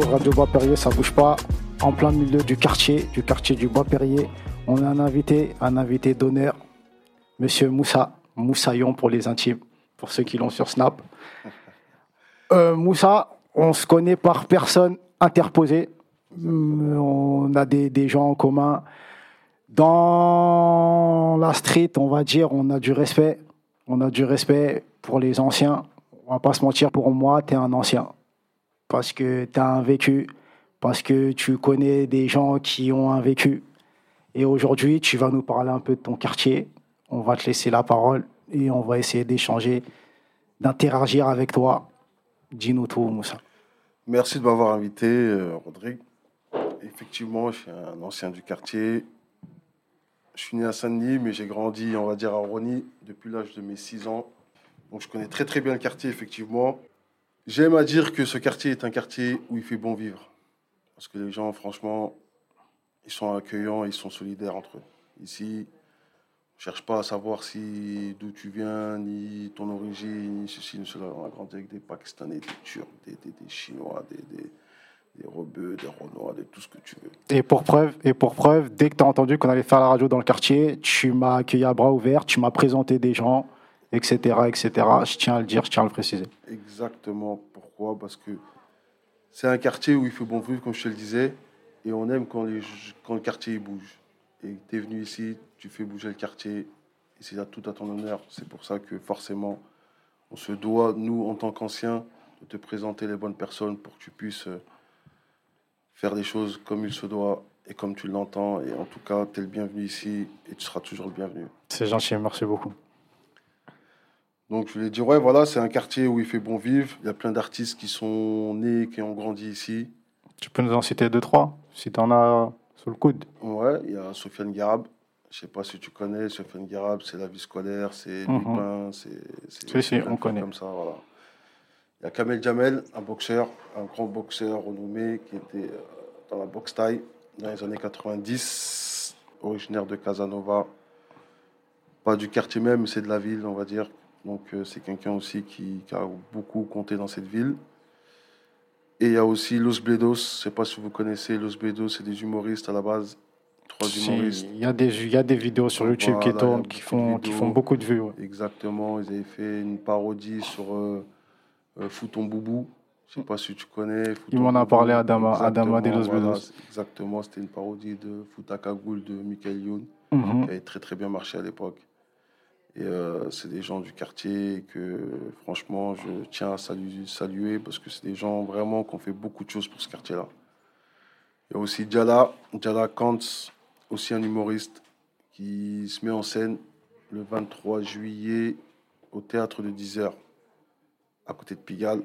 [SPEAKER 1] Radio Bois Perrier, ça bouge pas. En plein milieu du quartier, du quartier du Bois Perrier. On a un invité, un invité d'honneur, Monsieur Moussa, Moussaillon pour les intimes, pour ceux qui l'ont sur Snap. Euh, Moussa, on se connaît par personne interposée. Hum, On a des, des gens en commun. Dans la street, on va dire, on a du respect. On a du respect pour les anciens. On va pas se mentir, pour moi, tu es un ancien. Parce que tu as un vécu, parce que tu connais des gens qui ont un vécu. Et aujourd'hui, tu vas nous parler un peu de ton quartier. On va te laisser la parole et on va essayer d'échanger, d'interagir avec toi. Dis-nous tout, Moussa.
[SPEAKER 20] Merci de m'avoir invité, euh, Rodrigue. Effectivement, je suis un ancien du quartier. Je suis né à Saint-Denis, mais j'ai grandi, on va dire, à Rony depuis l'âge de mes 6 ans. Donc je connais très très bien le quartier, effectivement. J'aime à dire que ce quartier est un quartier où il fait bon vivre. Parce que les gens, franchement, ils sont accueillants, ils sont solidaires entre eux. Ici, on ne cherche pas à savoir si d'où tu viens, ni ton origine, ni ceci, ni cela. On a grandi avec des Pakistanais, des Turcs, des, Chinois, des, des, des Rebeux, des Renois, des tout ce que tu veux.
[SPEAKER 1] Et pour preuve, et pour preuve dès que tu as entendu qu'on allait faire la radio dans le quartier, tu m'as accueilli à bras ouverts, tu m'as présenté des gens, etc., etc. Je tiens à le dire, je tiens à le préciser.
[SPEAKER 20] Exactement. Pourquoi? Parce que c'est un quartier où il fait bon vivre, comme je te le disais, et on aime quand, les, quand le quartier il bouge. Et tu es venu ici, tu fais bouger le quartier, et c'est là tout à ton honneur. C'est pour ça que forcément, on se doit, nous, en tant qu'anciens, de te présenter les bonnes personnes pour que tu puisses euh, faire les choses comme il se doit et comme tu l'entends. Et en tout cas, tu es le bienvenu ici et tu seras toujours le bienvenu.
[SPEAKER 1] C'est gentil, merci beaucoup.
[SPEAKER 20] Donc je voulais dire, ouais, voilà, c'est un quartier où il fait bon vivre. Il y a plein d'artistes qui sont nés, qui ont grandi ici.
[SPEAKER 1] Tu peux nous en citer deux, trois, si tu en as sous le coude.
[SPEAKER 20] Ouais, il y a Sofiane Garab. Je sais pas si tu connais, Sofiane Garab, c'est la vie scolaire, c'est
[SPEAKER 1] Mhm.
[SPEAKER 20] Lupin, c'est... c'est-
[SPEAKER 1] Si, on connaît.
[SPEAKER 20] Comme ça, voilà. Il y a Kamel Jamel, un boxeur, un grand boxeur renommé qui était euh, dans la boxe taille dans les années 90, originaire de Casanova. Pas du quartier même, mais c'est de la ville, on va dire. Donc euh, c'est quelqu'un aussi qui, qui a beaucoup compté dans cette ville. Et il y a aussi Los Bledos, je sais pas si vous connaissez Los Bledos, c'est des humoristes à la base. Trois humoristes.
[SPEAKER 1] Il y, a des- y a des vidéos sur YouTube qui
[SPEAKER 20] Voilà,
[SPEAKER 1] tournent, qui font, qui font beaucoup de vues. ouais.
[SPEAKER 20] Exactement, ils avaient fait une parodie sur euh, euh, Fouton Boubou. Je sais pas si tu connais.
[SPEAKER 1] Il m'en a parlé, Adama- Adama de Los
[SPEAKER 20] voilà,
[SPEAKER 1] Bledos.
[SPEAKER 20] Exactement, c'était une parodie de Fouta Cagoule de Michael Youn,
[SPEAKER 1] Mhm.
[SPEAKER 20] qui avait très très bien marché à l'époque. Et euh, c'est des gens du quartier que franchement je tiens à saluer, parce que c'est des gens vraiment qui ont fait beaucoup de choses pour ce quartier-là. Il y a aussi Diala, Diala Kantz, aussi un humoriste qui se met en scène le 23 juillet au théâtre de 10h à côté de Pigalle.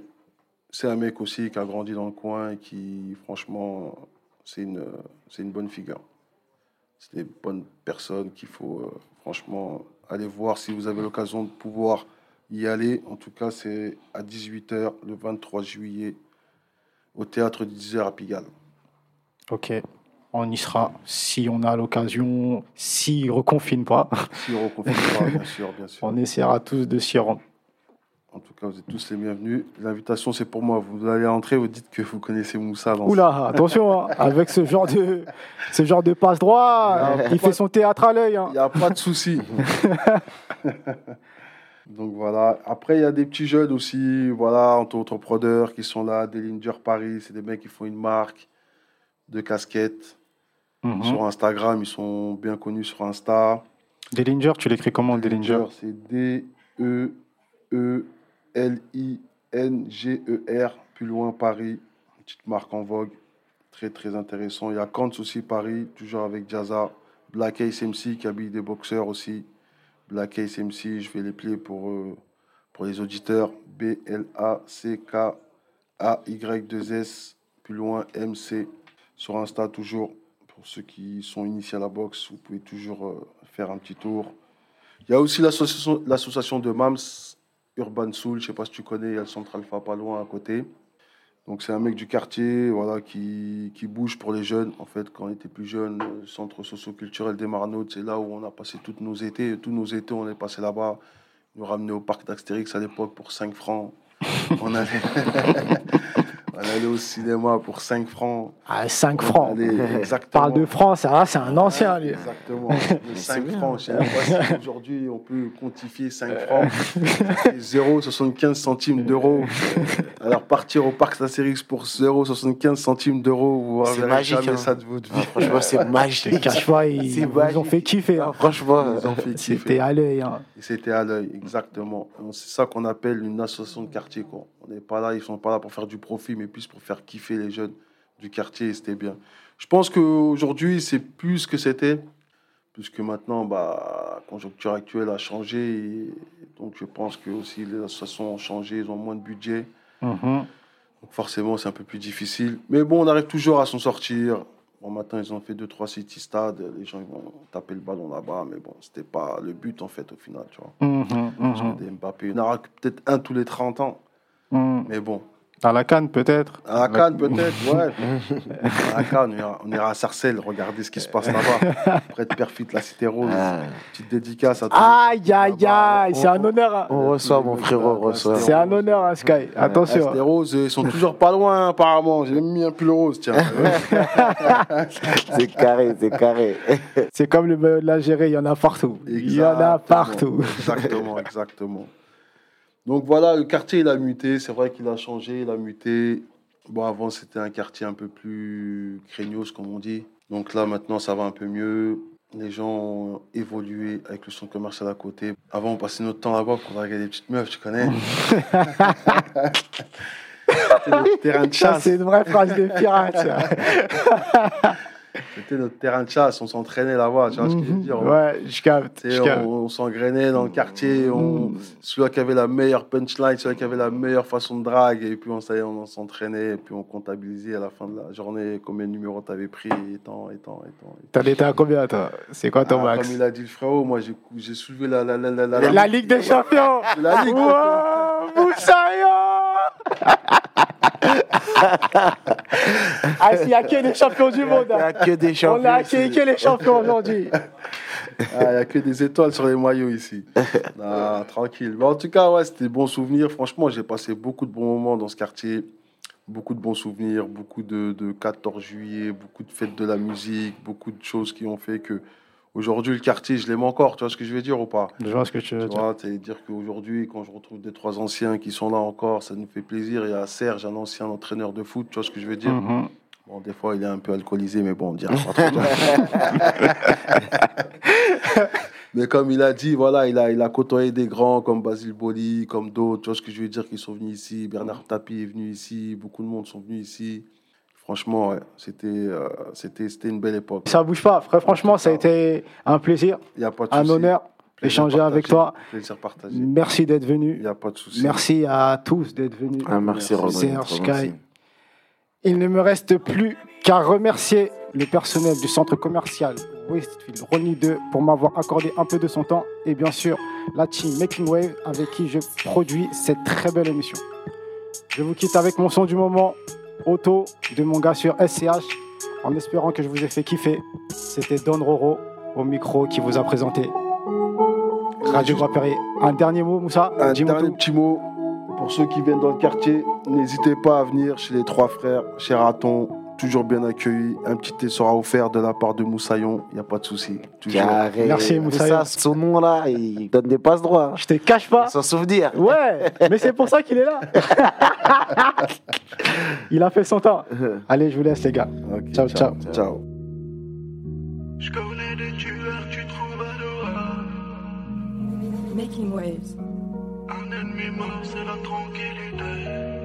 [SPEAKER 20] C'est un mec aussi qui a grandi dans le coin et qui, franchement, c'est une, c'est une bonne figure. C'est des bonnes personnes qu'il faut, euh, franchement, aller voir si vous avez l'occasion de pouvoir y aller. En tout cas, c'est à 18h le 23 juillet au théâtre de 10h à Pigalle.
[SPEAKER 1] Ok, on y sera si on a l'occasion, s'ils ne reconfinent pas.
[SPEAKER 20] S'ils ne reconfinent pas, bien sûr, bien [laughs] sûr.
[SPEAKER 1] On essaiera tous de s'y rendre.
[SPEAKER 20] En tout cas, vous êtes tous les bienvenus. L'invitation, c'est pour moi. Vous allez entrer, vous dites que vous connaissez Moussa. dans-
[SPEAKER 1] Oula, attention, hein, [laughs] avec ce genre de, ce genre de passe droit,
[SPEAKER 20] Il pas-
[SPEAKER 1] fait son théâtre à l'œil. hein.
[SPEAKER 20] Il n'y a pas de souci. [laughs] Donc voilà. Après, il y a des petits jeunes aussi, voilà, entrepreneurs qui sont là, Dillinger Paris. C'est des mecs qui font une marque de casquettes.
[SPEAKER 1] Mhm.
[SPEAKER 20] Sur Instagram, ils sont bien connus sur Insta.
[SPEAKER 1] Dillinger, tu l'écris comment, Dillinger
[SPEAKER 20] C'est E D-E-E-L-I-N-G-E-R, plus loin Paris, petite marque en vogue, très très intéressant. Il y a Kant aussi Paris, toujours avec Jazza, Black Ace MC qui habille des boxeurs aussi. Black Ace MC, je vais les plier pour, euh, pour les auditeurs. B-L-A-C-K-A-Y-2-S, plus loin MC, sur Insta toujours. Pour ceux qui sont initiés à la boxe, vous pouvez toujours euh, faire un petit tour. Il y a aussi l'association de MAMS, Urban Soul, je sais pas si tu connais, il y a le Centre Alpha pas loin à côté. Donc c'est un mec du quartier voilà, qui, qui bouge pour les jeunes. En fait, quand on était plus jeune, le centre socio-culturel des Marnautes, c'est là où on a passé tous nos étés. Tous nos étés, on est passé là-bas. Ils nous ramenaient au parc d'Astérix à l'époque pour 5 francs. on, allait... [laughs] On allait au cinéma pour 5 francs.
[SPEAKER 1] Ah, 5 [laughs]
[SPEAKER 20] On
[SPEAKER 1] francs.
[SPEAKER 20] exactement.
[SPEAKER 1] Parle de francs, ça va, c'est un ancien, lui.
[SPEAKER 20] Exactement. [laughs] Les 5 francs. Je sais même pas si aujourd'hui on peut quantifier 5 francs. [laughs] C'est 0,75 centimes d'euros. Alors partir au parc Astérix pour 0,75 centimes d'euros, vous
[SPEAKER 2] C'est
[SPEAKER 20] verrez
[SPEAKER 2] magique,
[SPEAKER 20] jamais
[SPEAKER 2] hein.
[SPEAKER 20] ça de votre vie.
[SPEAKER 2] Ah, franchement, c'est magique.
[SPEAKER 1] Pas, ils ont fait kiffer. hein.
[SPEAKER 2] Franchement,
[SPEAKER 20] Ils ont fait kiffer.
[SPEAKER 1] C'était à l'œil. hein.
[SPEAKER 20] C'était à l'œil, exactement. C'est ça qu'on appelle une association de quartier. Quoi. On n'est pas là, ils sont pas là pour faire du profit, mais plus pour faire kiffer les jeunes du quartier. C'était bien. Je pense qu'aujourd'hui, c'est plus ce que c'était, puisque maintenant, bah, la conjoncture actuelle a changé. Et donc, je pense que aussi les associations ont changé, ils ont moins de budget.
[SPEAKER 1] Mhm.
[SPEAKER 20] Donc forcément, c'est un peu plus difficile. Mais bon, on arrive toujours à s'en sortir. Bon, maintenant, ils ont fait deux, trois city stades. Les gens ils vont taper le ballon là-bas. Mais bon, c'était pas le but, en fait, au final. Tu vois.
[SPEAKER 1] Mhm,
[SPEAKER 20] Parce que
[SPEAKER 1] mhm.
[SPEAKER 20] des Mbappé, il y en aura peut-être un tous les 30 ans.
[SPEAKER 1] Mhm.
[SPEAKER 20] Mais bon.
[SPEAKER 1] À la canne, peut-être.
[SPEAKER 20] À la Cannes, peut-être, ouais. [laughs] à la Cannes, on ira, on ira à Sarcelles, regarder ce qui se passe là-bas. Près de Perfit, la Cité Rose. Petite dédicace à tous.
[SPEAKER 1] Aïe, aïe, aïe, c'est un honneur. hein.
[SPEAKER 2] On reçoit, mon frérot, on reçoit.
[SPEAKER 1] C'est un honneur, hein, Sky. Attention.
[SPEAKER 20] Ah, Cité Rose, ils sont toujours pas loin, apparemment. J'ai même mis un pull rose, tiens. [laughs]
[SPEAKER 2] c'est carré, c'est carré.
[SPEAKER 1] C'est comme le l'Algérie, il y en a partout. Il y en a partout.
[SPEAKER 20] Exactement, exactement. Donc voilà, le quartier, il a muté. C'est vrai qu'il a changé, il a muté. Bon, avant, c'était un quartier un peu plus craignos, comme on dit. Donc là, maintenant, ça va un peu mieux. Les gens ont évolué avec le centre commercial à côté. Avant, on passait notre temps là-bas pour regarder des petites meufs, tu connais? [laughs] C'était notre terrain de
[SPEAKER 1] Ça,
[SPEAKER 20] chasse.
[SPEAKER 1] c'est une vraie phrase de pirate. [laughs]
[SPEAKER 20] C'était notre terrain de chasse. On s'entraînait là-bas, tu vois ce que je veux dire.
[SPEAKER 1] Mhm. Ouais, je capte. Je capte.
[SPEAKER 20] on, on s'engrainait dans le quartier, on, celui qui avait la meilleure punchline, celui qui avait la meilleure façon de drague, et puis on, s'entraînait, et puis on comptabilisait à la fin de la journée combien de numéros t'avais pris, et tant, et tant, et tant.
[SPEAKER 1] T'en étais à combien, toi? C'est quoi ton
[SPEAKER 20] Ah,
[SPEAKER 1] max?
[SPEAKER 20] Comme il a dit le frérot, moi j'ai soulevé la, la, la, la,
[SPEAKER 1] La Ligue des Champions [laughs]
[SPEAKER 20] La Ligue des
[SPEAKER 1] Moussaïo Ah, s'il n'y a que des champions du monde.
[SPEAKER 2] Il n'y a que des
[SPEAKER 1] On
[SPEAKER 2] champions
[SPEAKER 1] a
[SPEAKER 2] ici.
[SPEAKER 1] accueilli que les champions aujourd'hui.
[SPEAKER 20] Ah, Il n'y a que des étoiles sur les maillots ici. Tranquille. Mais en tout cas, ouais, c'était des bons souvenirs. Franchement, j'ai passé beaucoup de bons moments dans ce quartier. Beaucoup de bons souvenirs, beaucoup de, de 14 juillet, beaucoup de fêtes de la musique, beaucoup de choses qui ont fait que aujourd'hui, le quartier, je l'aime encore. Tu vois ce que je veux dire ou pas?
[SPEAKER 1] Je vois ce que tu veux
[SPEAKER 20] Tu vois, c'est-à-dire qu'aujourd'hui, quand je retrouve des trois anciens qui sont là encore, ça nous fait plaisir. Il y a Serge, un ancien entraîneur de foot, tu vois ce que je veux dire?
[SPEAKER 1] Mhm.
[SPEAKER 20] Bon, des fois, il est un peu alcoolisé, mais bon, on dira pas trop. [laughs] mais comme il a dit, voilà, il a, il a côtoyé des grands comme Basile Boli, comme d'autres, tu vois ce que je veux dire, qui sont venus ici. Bernard Tapie est venu ici, beaucoup de monde sont venus ici. Franchement, ouais, c'était euh, c'était c'était une belle époque.
[SPEAKER 1] Ça bouge pas. Frère, franchement, ça a été un plaisir,
[SPEAKER 20] y a pas de
[SPEAKER 1] un
[SPEAKER 20] souci.
[SPEAKER 1] honneur d'échanger avec toi.
[SPEAKER 20] Plaisir partagé.
[SPEAKER 1] Merci d'être venu.
[SPEAKER 20] Il n'y a pas de souci.
[SPEAKER 1] Merci à tous d'être venus.
[SPEAKER 2] Ah, merci,
[SPEAKER 1] Sky.
[SPEAKER 2] merci.
[SPEAKER 1] Il ne me reste plus qu'à remercier le personnel du centre commercial Westfield Ronnie 2 pour m'avoir accordé un peu de son temps et bien sûr la team Making Wave avec qui je produis cette très belle émission. Je vous quitte avec mon son du moment, Auto, de mon gars sur SCH, en espérant que je vous ai fait kiffer. C'était Don Roro au micro qui vous a présenté Radio Perrier. Un dernier mot, Moussa?
[SPEAKER 20] Un dernier petit mot pour ceux qui viennent dans le quartier. N'hésitez pas à venir chez les trois frères, chez Raton. Toujours bien accueillis. Un petit thé sera offert de la part de Moussaillon. Il n'y a pas de souci. Toujours.
[SPEAKER 2] Carré.
[SPEAKER 1] Merci, Moussaï.
[SPEAKER 2] ça, son nom là, il donne des passes droits.
[SPEAKER 1] Je te cache pas.
[SPEAKER 2] Sans souvenir.
[SPEAKER 1] Ouais, mais c'est pour ça qu'il est là. [laughs] Il a fait son temps. [laughs] Allez, je vous laisse, les gars. Ciao, ciao.
[SPEAKER 20] ciao.
[SPEAKER 18] Je connais des tueurs, tu trouves adorable.
[SPEAKER 6] Making waves.
[SPEAKER 18] Un ennemi mort, c'est la tranquillité.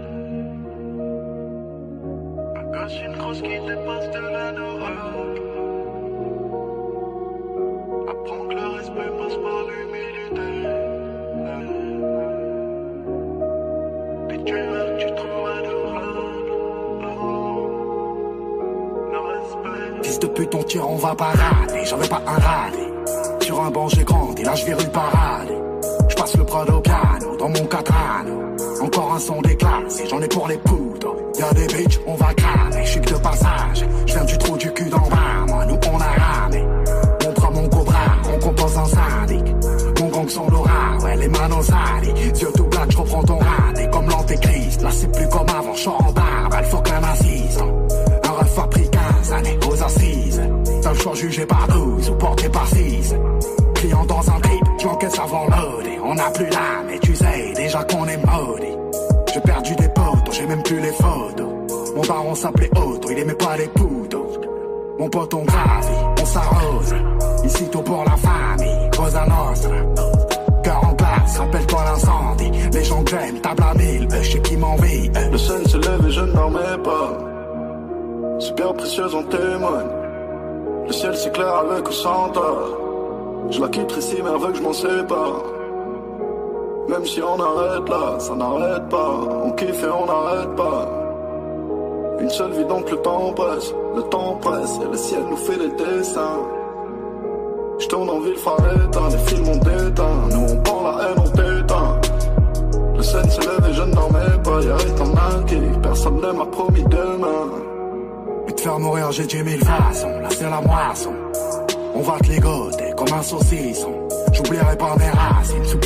[SPEAKER 18] Gosse, une grosse qui dépasse de l'adorable. Apprends que le respect passe par l'humilité. Des tueurs, tu trouves adorable. Le respect.
[SPEAKER 21] Fils de pute, on tire, on va parader. J'en veux pas un radé. Sur un banc, j'ai grandi, là je virule parade. Je passe le prod au dans mon catano. Encore un son déclassé, j'en ai pour les poudres. Y'a des bitches, on va cramer je suis de passage. Je viens du trou du cul d'en bas, moi, nous on a ramé. On prend mon cobra, on compose un sadique. Mon gang sans l'aura, ouais, les mains dans le Yeux tout je reprends ton rad. Et comme l'antéchrist, là c'est plus comme avant, je en barbe, elle faut qu'un assiste. Un ref a pris 15 années aux assises. D'un choix jugé par 12 ou porté par 6. Client dans un trip, encaisses avant l'audit. On n'a plus l'âme, et tu sais déjà qu'on est maudit. J'ai perdu des potes, j'ai même plus les photos. Mon baron s'appelait Otto, il aimait pas les poudres. Mon pote on gravit, on s'arrose. Ici tout pour la famille, Cosa Nostra. Cœur en glace, rappelle-toi l'incendie. Les gens t'aiment, table à mille, euh, je sais qui m'envie. euh.
[SPEAKER 22] Le sun se lève et je ne pas. Super précieuse en témoigne. Le ciel s'éclaire avec ou sans. Je la quitterai si que je m'en sépare. Même si on arrête là, ça n'arrête pas. On kiffe et on n'arrête pas. Une seule vie donc le temps presse. Le temps presse et le ciel nous fait des dessins. Je tourne en ville phare éteint, les films ont déteint. Nous on prend la haine, on t'éteint. Le sun se lève et je ne dormais pas. Y'a rien qui personne ne m'a promis demain.
[SPEAKER 21] Et te faire mourir, j'ai dix mille façons. Là, c'est la moisson. On va te ligoter comme un saucisson. J'oublierai pas mes racines sous.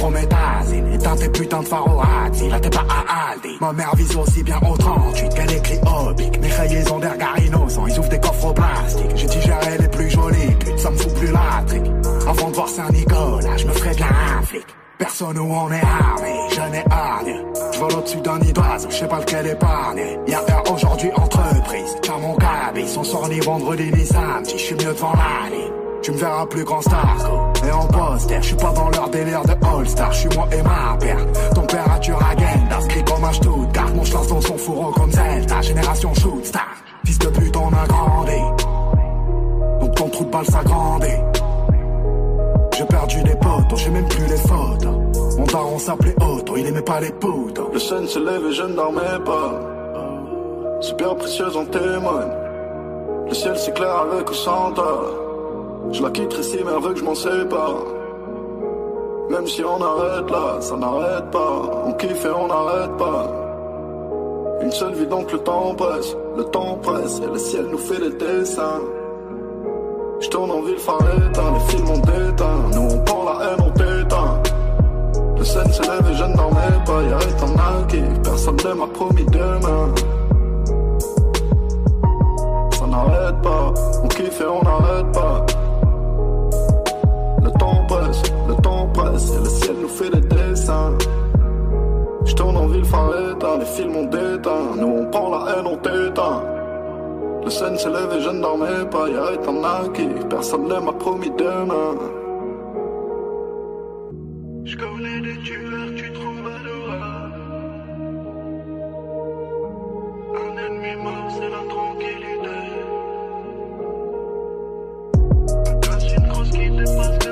[SPEAKER 21] Éteins tes putains de pharoati. Là, t'es pas à Aldi. Ma mère vise aussi bien au 38 qu'elle écrit obique. Mes rayés ont des regards innocents. Ils ouvrent des coffres au plastique. J'ai digéré les plus jolies putes. Ça me fout plus la trique. Avant de voir Saint-Nicolas, je me ferais bien un flic. Personne où on est armé, je n'ai hargne. Je vole au-dessus d'un nid je sais pas lequel épargner. Y'a heure aujourd'hui entreprise, car mon cabis, on sort ni vendredi ni samedi, je suis mieux devant la. Tu me verras plus grand Starco Et en poster, je suis pas dans leur délire de All-Star Je suis moi et ma père Température agenda, inscrit comme un Stuttgart Mon lance dans son fourreau comme Zelda Génération shoot star. Fils de pute on a grandi. Donc ton trou de balle s'agrandit J'ai perdu des potes, j'ai même plus les photos. Mon daron s'appelait Otto, il aimait pas les poudres.
[SPEAKER 22] Le sun se lève et je ne dormais pas. Super précieuse en témoigne. Le ciel s'éclaire avec ou sans. Je la quitterai si veut que je m'en sépare. Même si on arrête là, ça n'arrête pas. On kiffe et on n'arrête pas. Une seule vie donc le temps presse. Le temps presse et le ciel nous fait des dessins. Je tourne en ville phare les films ont déteint. Nous on prend la haine, on t'éteint. Le sun se lève et je ne dormais pas. Y'a rien qui personne ne m'a promis demain. Ça n'arrête pas, on kiffe et on n'arrête pas. Je tourne en ville éteint, les films ont déteint. Nous on prend la haine, on t'éteint. Le sun se lève et je ne dormais pas. Y'a rien qui personne ne m'a promis demain. Je connais des tueurs, tu trouves adorable. Un ennemi mort, c'est la tranquillité. Casse une grosse qui dépasse